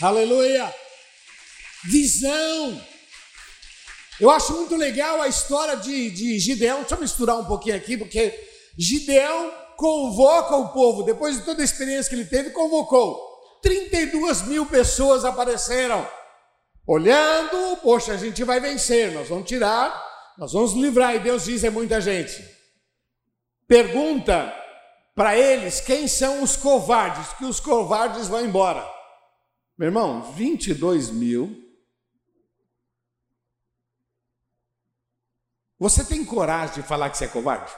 Aleluia visão. Eu acho muito legal a história de, de Gideão. Deixa eu misturar um pouquinho aqui, porque Gideão convoca o povo, depois de toda a experiência que ele teve, convocou. 32 mil pessoas apareceram, olhando, poxa, a gente vai vencer, nós vamos tirar nós vamos livrar. E Deus diz: é muita gente. Pergunta para eles quem são os covardes, que os covardes vão embora. Meu irmão, 22 mil. Você tem coragem de falar que você é covarde?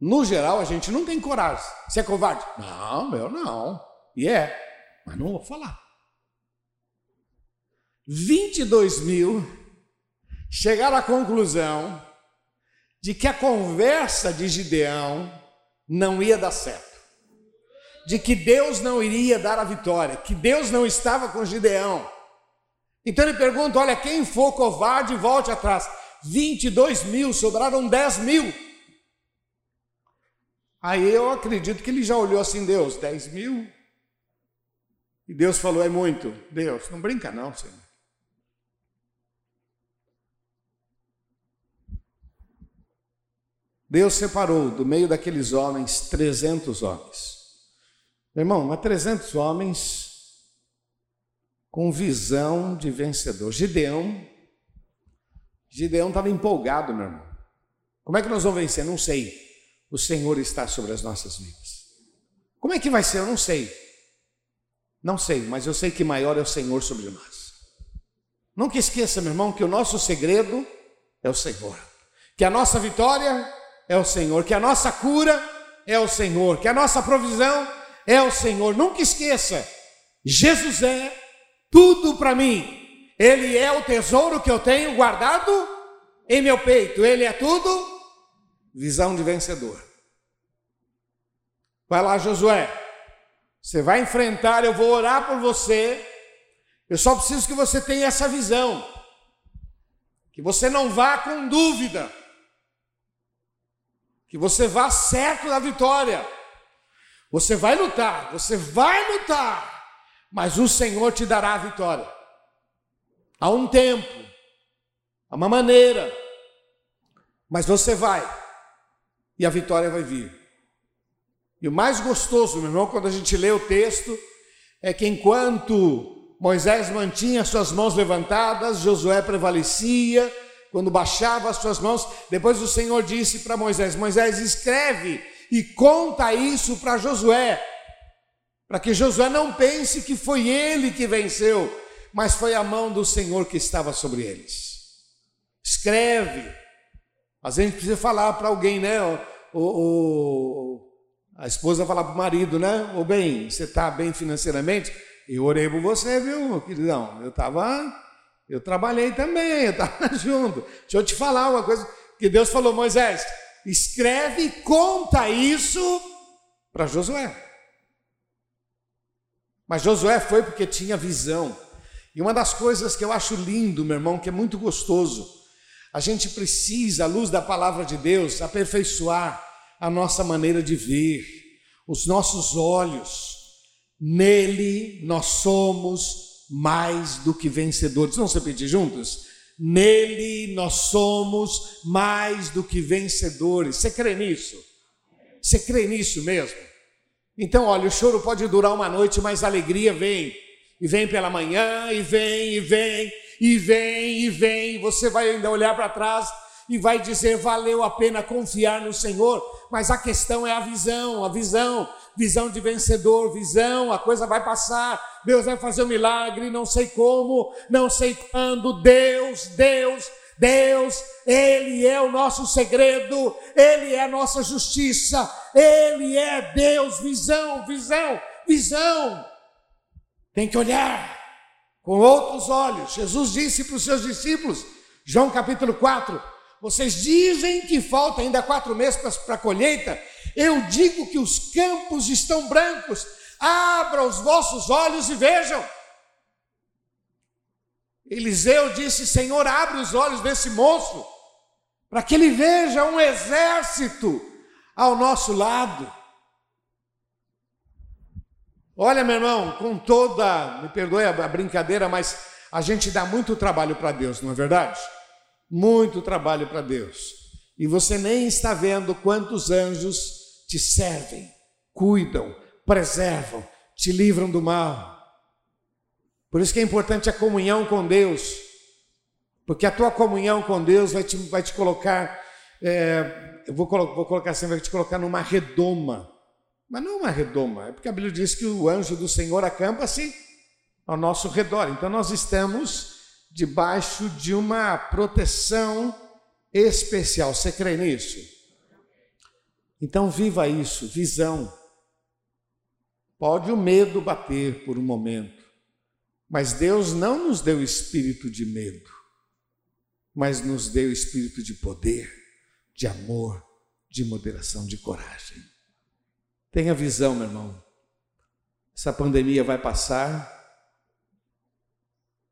No geral, a gente não tem coragem. Você é covarde? Não, eu não. E é, mas não vou falar. 22 mil chegaram à conclusão de que a conversa de Gideão não ia dar certo, de que Deus não iria dar a vitória, que Deus não estava com Gideão. Então ele pergunta: olha, quem for covarde, volte atrás. 22 mil, sobraram 10 mil. Aí eu acredito que ele já olhou assim, Deus, 10 mil? E Deus falou, é muito. Deus, não brinca não, Senhor. Deus separou do meio daqueles homens 300 homens. Meu irmão, mas 300 homens com visão de vencedor. Gideão, Gideão estava empolgado, meu irmão. Como é que nós vamos vencer? Não sei o Senhor está sobre as nossas vidas. Como é que vai ser? Eu não sei. Não sei, mas eu sei que maior é o Senhor sobre nós. Nunca esqueça, meu irmão, que o nosso segredo é o Senhor. Que a nossa vitória é o Senhor. Que a nossa cura é o Senhor. Que a nossa provisão é o Senhor. Nunca esqueça, Jesus é tudo para mim. Ele é o tesouro que eu tenho guardado em meu peito. Ele é tudo visão de vencedor. Vai lá, Josué. Você vai enfrentar, eu vou orar por você. Eu só preciso que você tenha essa visão. Que você não vá com dúvida. Que você vá certo da vitória. Você vai lutar, você vai lutar, mas o Senhor te dará a vitória. Há um tempo, há uma maneira, mas você vai e a vitória vai vir. E o mais gostoso, meu irmão, quando a gente lê o texto, é que enquanto Moisés mantinha suas mãos levantadas, Josué prevalecia, quando baixava as suas mãos, depois o Senhor disse para Moisés: Moisés, escreve e conta isso para Josué, para que Josué não pense que foi ele que venceu, mas foi a mão do Senhor que estava sobre eles. Escreve. Mas a gente precisa falar para alguém, né? o, o, a esposa falar para o marido, né? Ô bem, você está bem financeiramente? Eu orei por você, viu, queridão? Eu estava, eu trabalhei também, eu estava [LAUGHS] junto. Deixa eu te falar uma coisa que Deus falou, Moisés, escreve e conta isso para Josué. Mas Josué foi porque tinha visão. E uma das coisas que eu acho lindo, meu irmão, que é muito gostoso, a gente precisa, à luz da palavra de Deus, aperfeiçoar a nossa maneira de ver, os nossos olhos. Nele nós somos mais do que vencedores. Vamos repetir juntos? Nele nós somos mais do que vencedores. Você crê nisso? Você crê nisso mesmo? Então, olha, o choro pode durar uma noite, mas a alegria vem. E vem pela manhã, e vem, e vem, e vem, e vem, você vai ainda olhar para trás e vai dizer: valeu a pena confiar no Senhor, mas a questão é a visão, a visão, visão de vencedor, visão, a coisa vai passar, Deus vai fazer um milagre, não sei como, não sei quando, Deus, Deus, Deus, Ele é o nosso segredo, Ele é a nossa justiça, Ele é Deus, visão, visão, visão. Tem que olhar com outros olhos. Jesus disse para os seus discípulos, João capítulo 4: Vocês dizem que falta ainda quatro meses para a colheita, eu digo que os campos estão brancos, abra os vossos olhos e vejam. Eliseu disse: Senhor, abre os olhos desse moço, para que ele veja um exército ao nosso lado. Olha, meu irmão, com toda, me perdoe a brincadeira, mas a gente dá muito trabalho para Deus, não é verdade? Muito trabalho para Deus. E você nem está vendo quantos anjos te servem, cuidam, preservam, te livram do mal. Por isso que é importante a comunhão com Deus. Porque a tua comunhão com Deus vai te, vai te colocar, é, eu vou, vou colocar assim, vai te colocar numa redoma. Mas não uma redoma, é porque a Bíblia diz que o anjo do Senhor acampa-se ao nosso redor. Então nós estamos debaixo de uma proteção especial. Você crê nisso? Então viva isso, visão. Pode o medo bater por um momento, mas Deus não nos deu espírito de medo, mas nos deu espírito de poder, de amor, de moderação, de coragem. Tenha visão, meu irmão. Essa pandemia vai passar.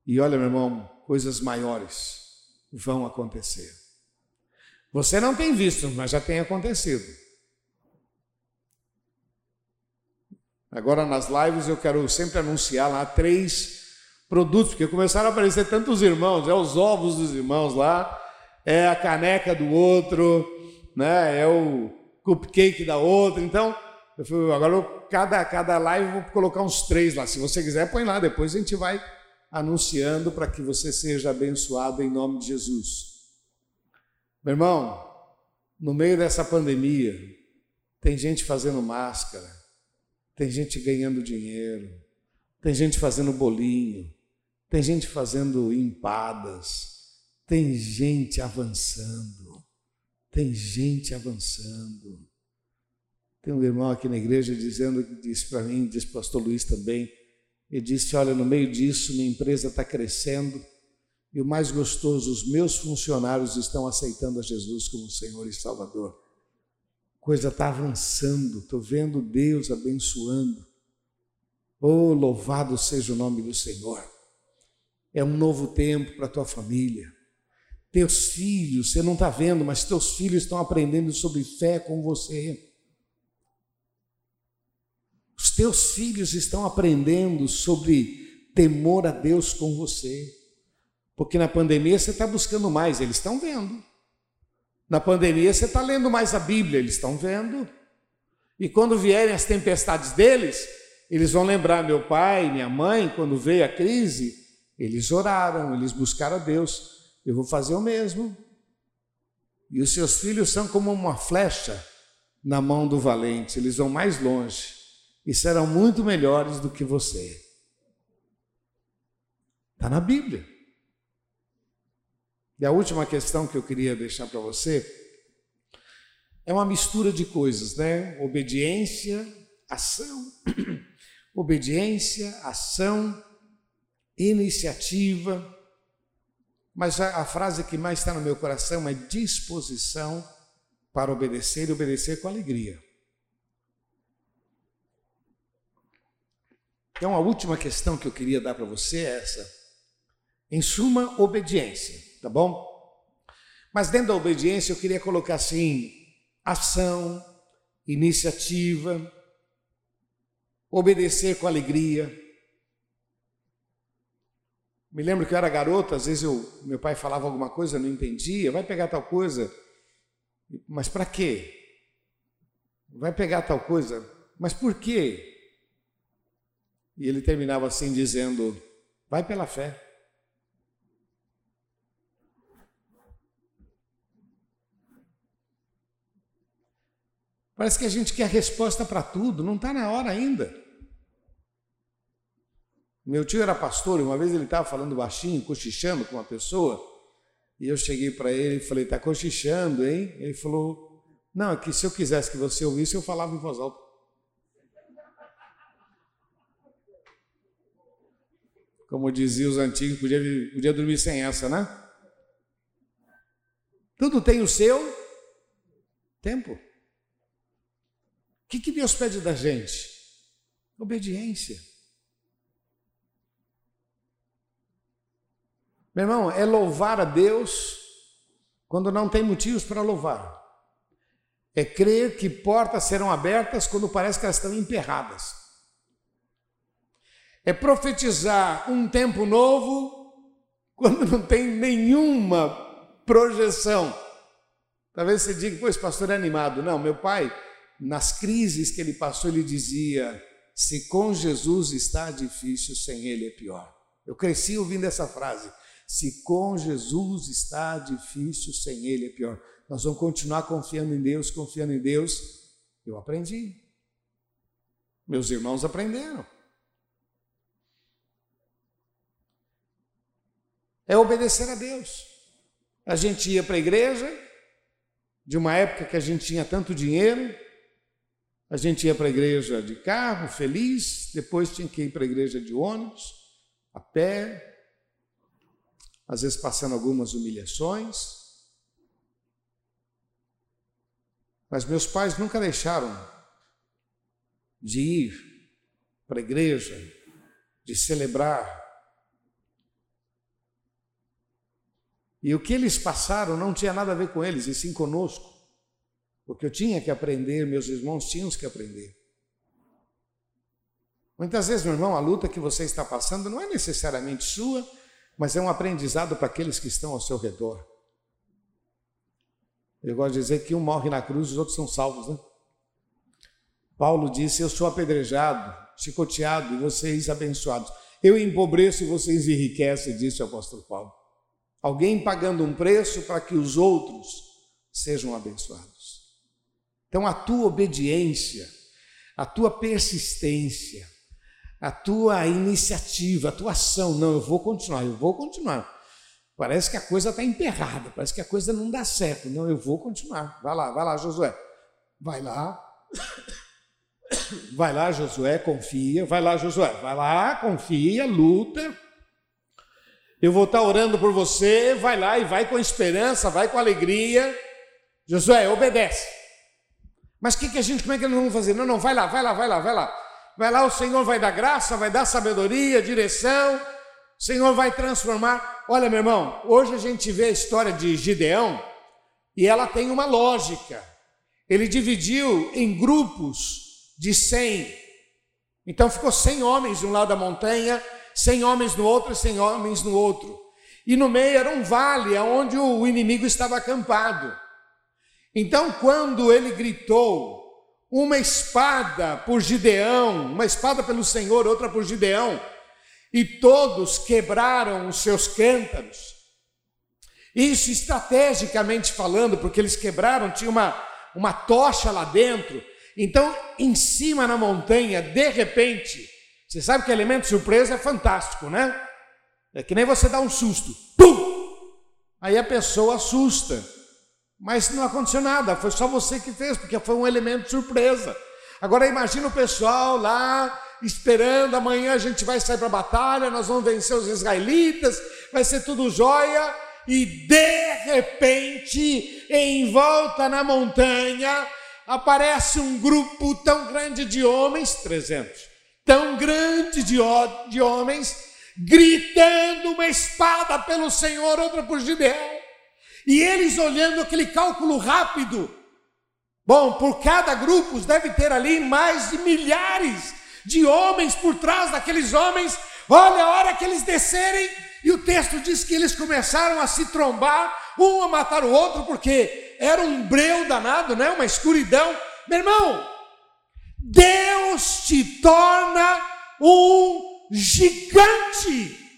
E olha, meu irmão, coisas maiores vão acontecer. Você não tem visto, mas já tem acontecido. Agora nas lives eu quero sempre anunciar lá três produtos, porque começaram a aparecer tantos irmãos, é os ovos dos irmãos lá, é a caneca do outro, né? É o cupcake da outra. Então, eu fui, agora eu, cada, cada live eu vou colocar uns três lá. Se você quiser, põe lá, depois a gente vai anunciando para que você seja abençoado em nome de Jesus. Meu irmão, no meio dessa pandemia, tem gente fazendo máscara, tem gente ganhando dinheiro, tem gente fazendo bolinho, tem gente fazendo empadas, tem gente avançando, tem gente avançando. Tem um irmão aqui na igreja dizendo, disse para mim, disse para o pastor Luiz também, ele disse: Olha, no meio disso, minha empresa está crescendo e o mais gostoso, os meus funcionários estão aceitando a Jesus como Senhor e Salvador coisa está avançando, estou vendo Deus abençoando. Oh, louvado seja o nome do Senhor. É um novo tempo para a tua família. Teus filhos, você não está vendo, mas teus filhos estão aprendendo sobre fé com você. Os teus filhos estão aprendendo sobre temor a Deus com você. Porque na pandemia você está buscando mais, eles estão vendo. Na pandemia você está lendo mais a Bíblia, eles estão vendo. E quando vierem as tempestades deles, eles vão lembrar: meu pai, minha mãe, quando veio a crise, eles oraram, eles buscaram a Deus. Eu vou fazer o mesmo. E os seus filhos são como uma flecha na mão do valente, eles vão mais longe e serão muito melhores do que você. Está na Bíblia. E a última questão que eu queria deixar para você é uma mistura de coisas, né? Obediência, ação, [COUGHS] obediência, ação, iniciativa. Mas a, a frase que mais está no meu coração é disposição para obedecer e obedecer com alegria. Então, a última questão que eu queria dar para você é essa. Em suma, obediência tá bom? Mas dentro da obediência eu queria colocar assim: ação, iniciativa, obedecer com alegria. Me lembro que eu era garoto, às vezes eu, meu pai falava alguma coisa, eu não entendia, vai pegar tal coisa, mas para quê? Vai pegar tal coisa, mas por quê? E ele terminava assim dizendo: vai pela fé. Parece que a gente quer resposta para tudo, não está na hora ainda. Meu tio era pastor e uma vez ele estava falando baixinho, cochichando com uma pessoa, e eu cheguei para ele e falei: está cochichando, hein? Ele falou: não, é que se eu quisesse que você ouvisse, eu falava em voz alta. Como diziam os antigos, podia, podia dormir sem essa, né? Tudo tem o seu tempo que, que Deus pede da gente? Obediência. Meu irmão, é louvar a Deus quando não tem motivos para louvar. É crer que portas serão abertas quando parece que elas estão emperradas. É profetizar um tempo novo quando não tem nenhuma projeção. Talvez você diga, pois, pastor é animado. Não, meu pai nas crises que ele passou, ele dizia: se com Jesus está difícil, sem ele é pior. Eu cresci ouvindo essa frase. Se com Jesus está difícil, sem Ele é pior. Nós vamos continuar confiando em Deus, confiando em Deus. Eu aprendi. Meus irmãos aprenderam. É obedecer a Deus. A gente ia para a igreja, de uma época que a gente tinha tanto dinheiro, a gente ia para a igreja de carro, feliz, depois tinha que ir para a igreja de ônibus, a pé, às vezes passando algumas humilhações. Mas meus pais nunca deixaram de ir para a igreja, de celebrar. E o que eles passaram não tinha nada a ver com eles, e sim conosco. Porque eu tinha que aprender, meus irmãos tinham que aprender. Muitas vezes, meu irmão, a luta que você está passando não é necessariamente sua, mas é um aprendizado para aqueles que estão ao seu redor. Eu gosto de dizer que um morre na cruz e os outros são salvos, né? Paulo disse: Eu sou apedrejado, chicoteado e vocês abençoados. Eu empobreço e vocês enriquecem, disse o apóstolo Paulo. Alguém pagando um preço para que os outros sejam abençoados. Então, a tua obediência, a tua persistência, a tua iniciativa, a tua ação, não, eu vou continuar, eu vou continuar. Parece que a coisa está emperrada, parece que a coisa não dá certo. Não, eu vou continuar. Vai lá, vai lá, Josué. Vai lá. [COUGHS] Vai lá, Josué, confia. Vai lá, Josué. Vai lá, confia, luta. Eu vou estar orando por você. Vai lá e vai com esperança, vai com alegria. Josué, obedece. Mas o que, que a gente, como é que nós vamos fazer? Não, não, vai lá, vai lá, vai lá, vai lá. Vai lá, o Senhor vai dar graça, vai dar sabedoria, direção, o Senhor vai transformar. Olha, meu irmão, hoje a gente vê a história de Gideão e ela tem uma lógica. Ele dividiu em grupos de cem. Então ficou cem homens de um lado da montanha, cem homens no outro, cem homens no outro. E no meio era um vale onde o inimigo estava acampado. Então, quando ele gritou, uma espada por Gideão, uma espada pelo Senhor, outra por Gideão, e todos quebraram os seus cântaros. Isso estrategicamente falando, porque eles quebraram, tinha uma, uma tocha lá dentro. Então, em cima na montanha, de repente, você sabe que elemento surpresa é fantástico, né? É que nem você dá um susto. Pum! Aí a pessoa assusta. Mas não aconteceu nada, foi só você que fez, porque foi um elemento de surpresa. Agora imagina o pessoal lá esperando, amanhã a gente vai sair para a batalha, nós vamos vencer os israelitas, vai ser tudo jóia, e de repente, em volta na montanha, aparece um grupo tão grande de homens, 300, tão grande de, de homens, gritando uma espada pelo Senhor, outra por Gideão. E eles olhando aquele cálculo rápido. Bom, por cada grupo deve ter ali mais de milhares de homens por trás daqueles homens. Olha a hora que eles descerem, e o texto diz que eles começaram a se trombar, um a matar o outro, porque era um breu danado, né? uma escuridão. Meu irmão, Deus te torna um gigante.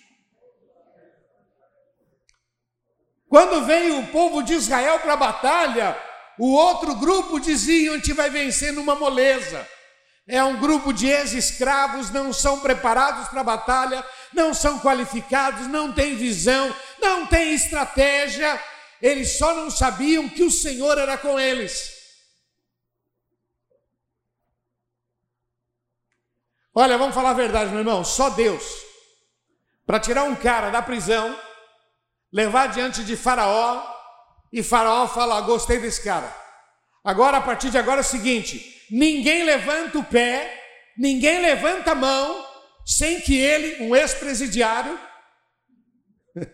Quando veio o povo de Israel para a batalha, o outro grupo dizia: a gente vai vencer numa moleza. É um grupo de ex-escravos, não são preparados para a batalha, não são qualificados, não têm visão, não têm estratégia, eles só não sabiam que o Senhor era com eles. Olha, vamos falar a verdade, meu irmão, só Deus, para tirar um cara da prisão, levar diante de Faraó e Faraó falar: Gostei desse cara. Agora, a partir de agora é o seguinte: ninguém levanta o pé, ninguém levanta a mão, sem que ele, um ex-presidiário, [LAUGHS]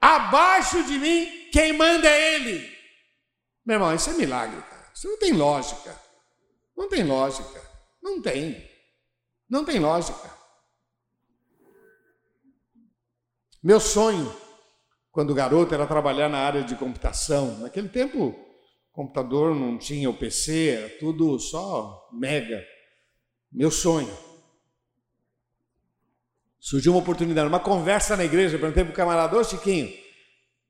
abaixo de mim, quem manda é ele. Meu irmão, isso é milagre, cara. Isso não tem lógica. Não tem lógica. Não tem. Não tem lógica. Meu sonho quando garoto, era trabalhar na área de computação. Naquele tempo, computador não tinha o PC, era tudo só mega. Meu sonho. surgiu uma oportunidade, uma conversa na igreja, perguntei para o camarada, ô Chiquinho,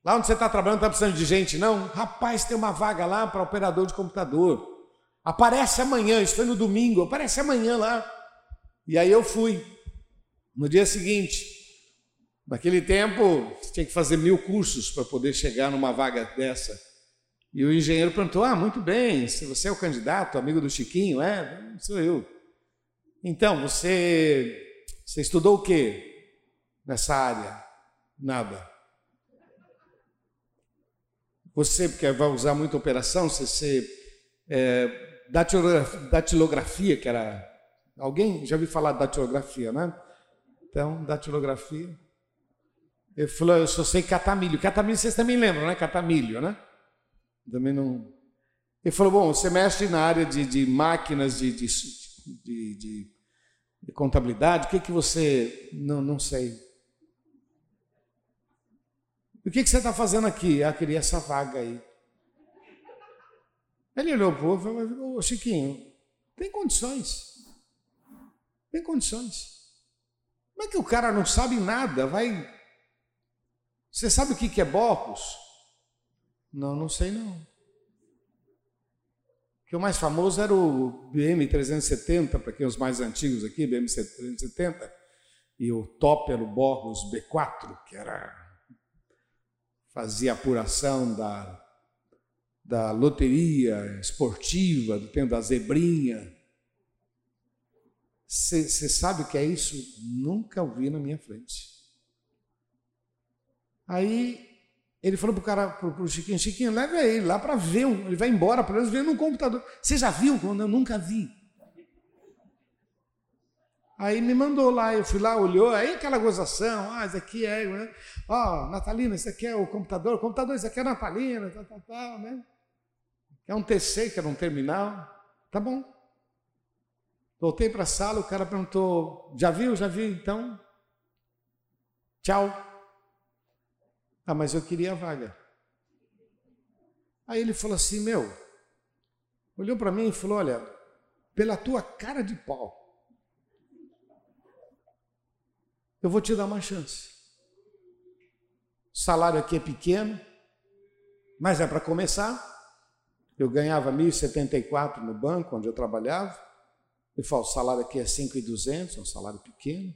lá onde você está trabalhando está precisando de gente, não? Rapaz, tem uma vaga lá para operador de computador. Aparece amanhã, isso foi no domingo, aparece amanhã lá. E aí eu fui. No dia seguinte, naquele tempo, tinha que fazer mil cursos para poder chegar numa vaga dessa. E o engenheiro perguntou: Ah, muito bem, você é o candidato, amigo do Chiquinho, é, sou eu. Então, você, você estudou o que nessa área? Nada. Você, porque vai usar muita operação, você, você é, datilografia, que era. Alguém já ouviu falar de datilografia, né? Então, datilografia. Ele falou: Eu só sei catamilho. Catamilho vocês também lembram, né? Catamilho, né? Também não. Ele falou: bom, você mexe na área de, de máquinas de, de, de, de contabilidade, o que, que você. Não, não sei. O que, que você está fazendo aqui? Ah, queria essa vaga aí. Ele olhou para o falou: Ô Chiquinho, tem condições. Tem condições. Como é que o cara não sabe nada? Vai. Você sabe o que é Borros? Não, não sei não. Que o mais famoso era o BM 370, para quem é os mais antigos aqui, BM 370, e o top era o Borros B4, que era fazia apuração da da loteria esportiva, do tempo da zebrinha. Você sabe o que é isso? Nunca ouvi na minha frente. Aí ele falou para o cara, para o Chiquinho, Chiquinho, leve ele lá para ver, ele vai embora, pelo menos ver no computador. Você já viu? Eu nunca vi. Aí me mandou lá, eu fui lá, olhou, aí aquela gozação, ah, isso aqui é, né? ó, oh, Natalina, isso aqui é o computador, o computador, isso aqui é Natalina, tal, tal, tal, né? É um TC, que era um terminal, tá bom. Voltei para a sala, o cara perguntou, já viu, já viu, então, tchau. Ah, mas eu queria a vaga. Aí ele falou assim: Meu, olhou para mim e falou: Olha, pela tua cara de pau, eu vou te dar uma chance. O salário aqui é pequeno, mas é para começar. Eu ganhava 1.074 no banco onde eu trabalhava. Ele falou: o salário aqui é 5.200, é um salário pequeno.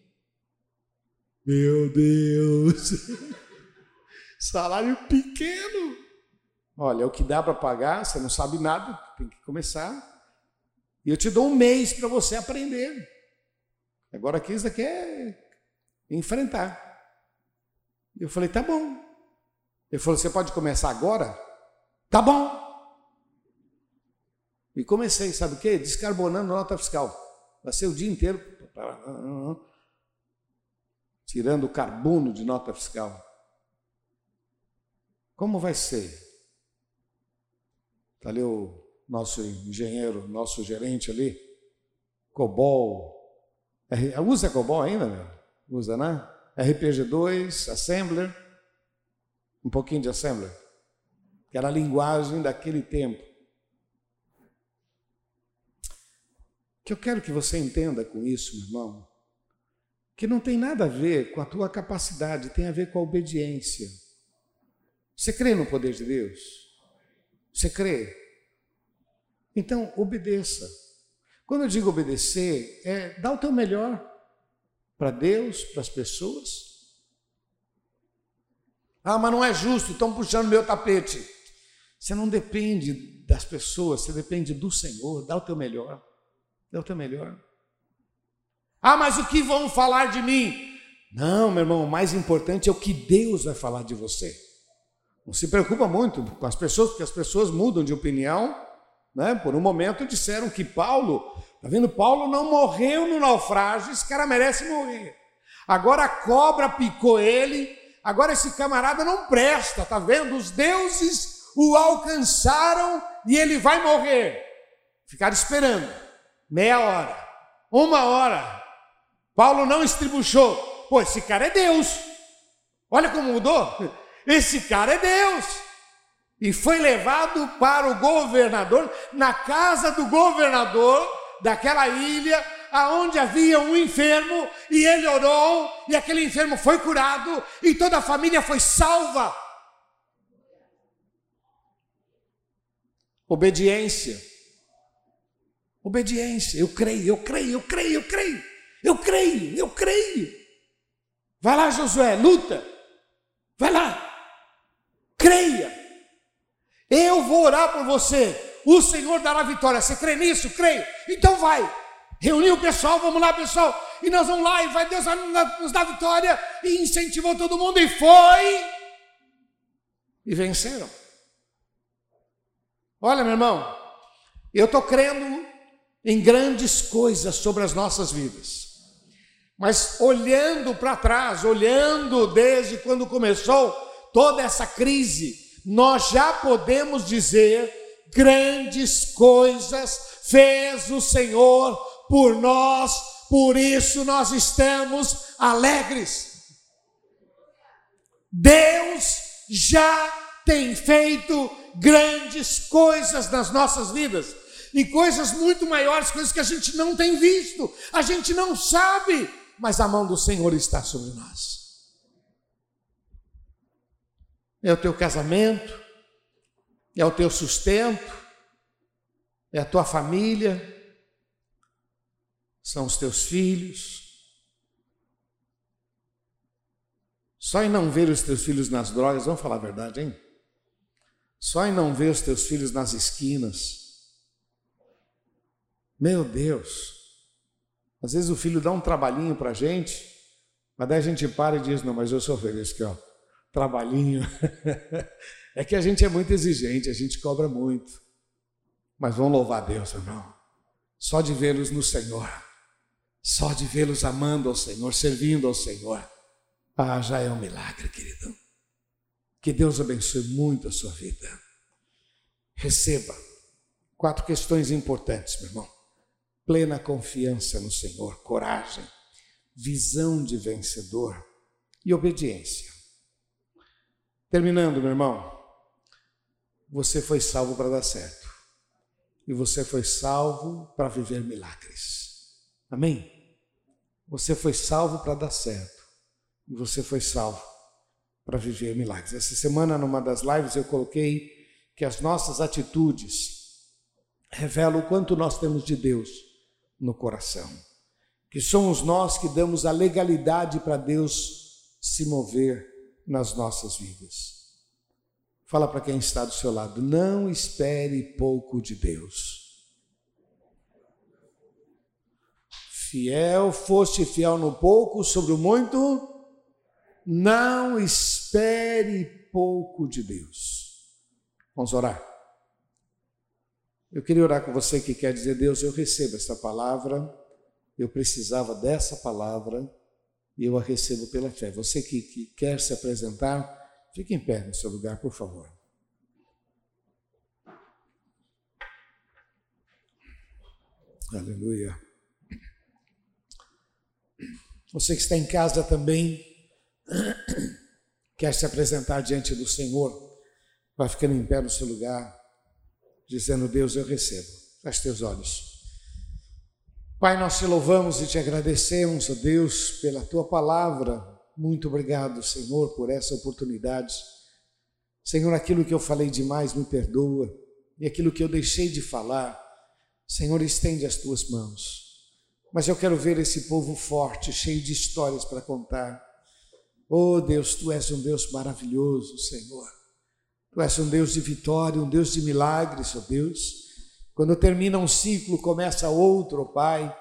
Meu Deus! [LAUGHS] Salário pequeno. Olha, o que dá para pagar, você não sabe nada, tem que começar. E eu te dou um mês para você aprender. Agora aqui isso daqui é enfrentar. Eu falei, tá bom. Ele falou, você pode começar agora? Tá bom. E comecei, sabe o quê? Descarbonando nota fiscal. Passei o dia inteiro [LAUGHS] tirando o carbono de nota fiscal. Como vai ser? Está ali o nosso engenheiro, nosso gerente ali, COBOL. Usa COBOL ainda, meu? Usa, né? RPG2, Assembler, um pouquinho de Assembler, que era a linguagem daquele tempo. O que eu quero que você entenda com isso, meu irmão, que não tem nada a ver com a tua capacidade, tem a ver com a obediência. Você crê no poder de Deus? Você crê? Então, obedeça. Quando eu digo obedecer, é dar o teu melhor para Deus, para as pessoas. Ah, mas não é justo, estão puxando meu tapete. Você não depende das pessoas, você depende do Senhor. Dá o teu melhor. Dá o teu melhor. Ah, mas o que vão falar de mim? Não, meu irmão, o mais importante é o que Deus vai falar de você. Não se preocupa muito com as pessoas, porque as pessoas mudam de opinião. Né? Por um momento disseram que Paulo, tá vendo? Paulo não morreu no naufrágio, esse cara merece morrer. Agora a cobra picou ele, agora esse camarada não presta, tá vendo? Os deuses o alcançaram e ele vai morrer. Ficaram esperando meia hora, uma hora. Paulo não estribuchou. Pô, esse cara é Deus. Olha como mudou. Esse cara é Deus. E foi levado para o governador, na casa do governador daquela ilha, aonde havia um enfermo e ele orou e aquele enfermo foi curado e toda a família foi salva. Obediência. Obediência. Eu creio, eu creio, eu creio, eu creio. Eu creio, eu creio. Vai lá, Josué, luta. Vai lá. Creia. Eu vou orar por você. O Senhor dará vitória. Você crê nisso? Creio. Então vai. Reuniu o pessoal, vamos lá, pessoal. E nós vamos lá, e vai Deus nos dar vitória. E incentivou todo mundo, e foi. E venceram. Olha, meu irmão, eu estou crendo em grandes coisas sobre as nossas vidas. Mas olhando para trás, olhando desde quando começou toda essa crise, nós já podemos dizer grandes coisas fez o Senhor por nós, por isso nós estamos alegres. Deus já tem feito grandes coisas nas nossas vidas e coisas muito maiores, coisas que a gente não tem visto, a gente não sabe, mas a mão do Senhor está sobre nós. É o teu casamento, é o teu sustento, é a tua família, são os teus filhos. Só em não ver os teus filhos nas drogas, vamos falar a verdade, hein? Só em não ver os teus filhos nas esquinas. Meu Deus. Às vezes o filho dá um trabalhinho para a gente, mas daí a gente para e diz: Não, mas eu sou feliz aqui, ó. Trabalhinho. [LAUGHS] é que a gente é muito exigente, a gente cobra muito. Mas vamos louvar Deus, irmão. Só de vê-los no Senhor, só de vê-los amando ao Senhor, servindo ao Senhor, ah, já é um milagre, querido. Que Deus abençoe muito a sua vida. Receba quatro questões importantes, meu irmão. Plena confiança no Senhor, coragem, visão de vencedor e obediência. Terminando, meu irmão, você foi salvo para dar certo. E você foi salvo para viver milagres. Amém? Você foi salvo para dar certo. E você foi salvo para viver milagres. Essa semana, numa das lives, eu coloquei que as nossas atitudes revelam o quanto nós temos de Deus no coração. Que somos nós que damos a legalidade para Deus se mover nas nossas vidas. Fala para quem está do seu lado, não espere pouco de Deus. Fiel, foste fiel no pouco, sobre o muito, não espere pouco de Deus. Vamos orar. Eu queria orar com você que quer dizer, Deus, eu recebo esta palavra, eu precisava dessa palavra e eu a recebo pela fé. Você que, que quer se apresentar, fique em pé no seu lugar, por favor. Aleluia. Você que está em casa também, [COUGHS] quer se apresentar diante do Senhor, vai ficando em pé no seu lugar, dizendo: Deus, eu recebo. Feche teus olhos. Pai, nós te louvamos e te agradecemos, ó Deus, pela tua palavra. Muito obrigado, Senhor, por essa oportunidade. Senhor, aquilo que eu falei demais, me perdoa. E aquilo que eu deixei de falar, Senhor, estende as tuas mãos. Mas eu quero ver esse povo forte, cheio de histórias para contar. Oh Deus, tu és um Deus maravilhoso, Senhor. Tu és um Deus de vitória, um Deus de milagres, oh Deus. Quando termina um ciclo, começa outro, Pai.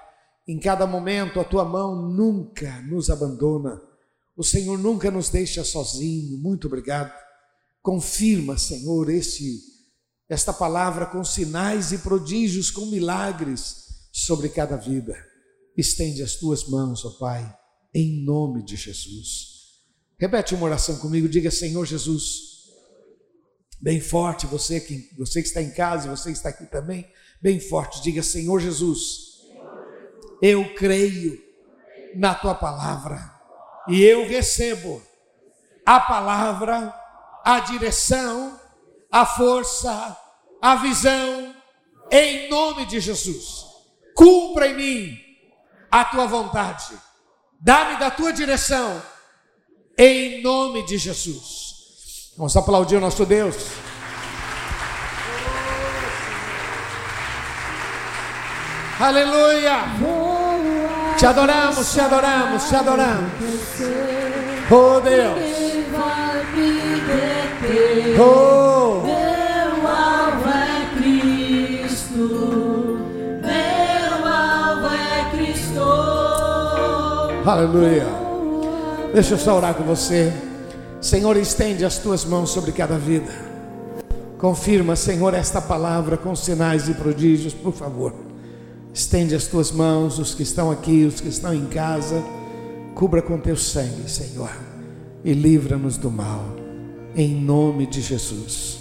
Em cada momento, a tua mão nunca nos abandona. O Senhor nunca nos deixa sozinho. Muito obrigado. Confirma, Senhor, este, esta palavra com sinais e prodígios, com milagres sobre cada vida. Estende as tuas mãos, ó Pai, em nome de Jesus. Repete uma oração comigo, diga Senhor Jesus. Bem forte, você que, você que está em casa, você que está aqui também, bem forte, diga Senhor Jesus. Eu creio na tua palavra e eu recebo a palavra, a direção, a força, a visão, em nome de Jesus. Cumpra em mim a tua vontade. Dá-me da tua direção, em nome de Jesus. Vamos aplaudir o nosso Deus. Aleluia. Te adoramos, te adoramos, te adoramos. Oh Deus. Oh. Meu alvo é Cristo. Meu alvo é Cristo. Aleluia. Deixa eu só orar com você. Senhor, estende as tuas mãos sobre cada vida. Confirma, Senhor, esta palavra com sinais e prodígios, por favor. Estende as tuas mãos, os que estão aqui, os que estão em casa. Cubra com teu sangue, Senhor, e livra-nos do mal. Em nome de Jesus.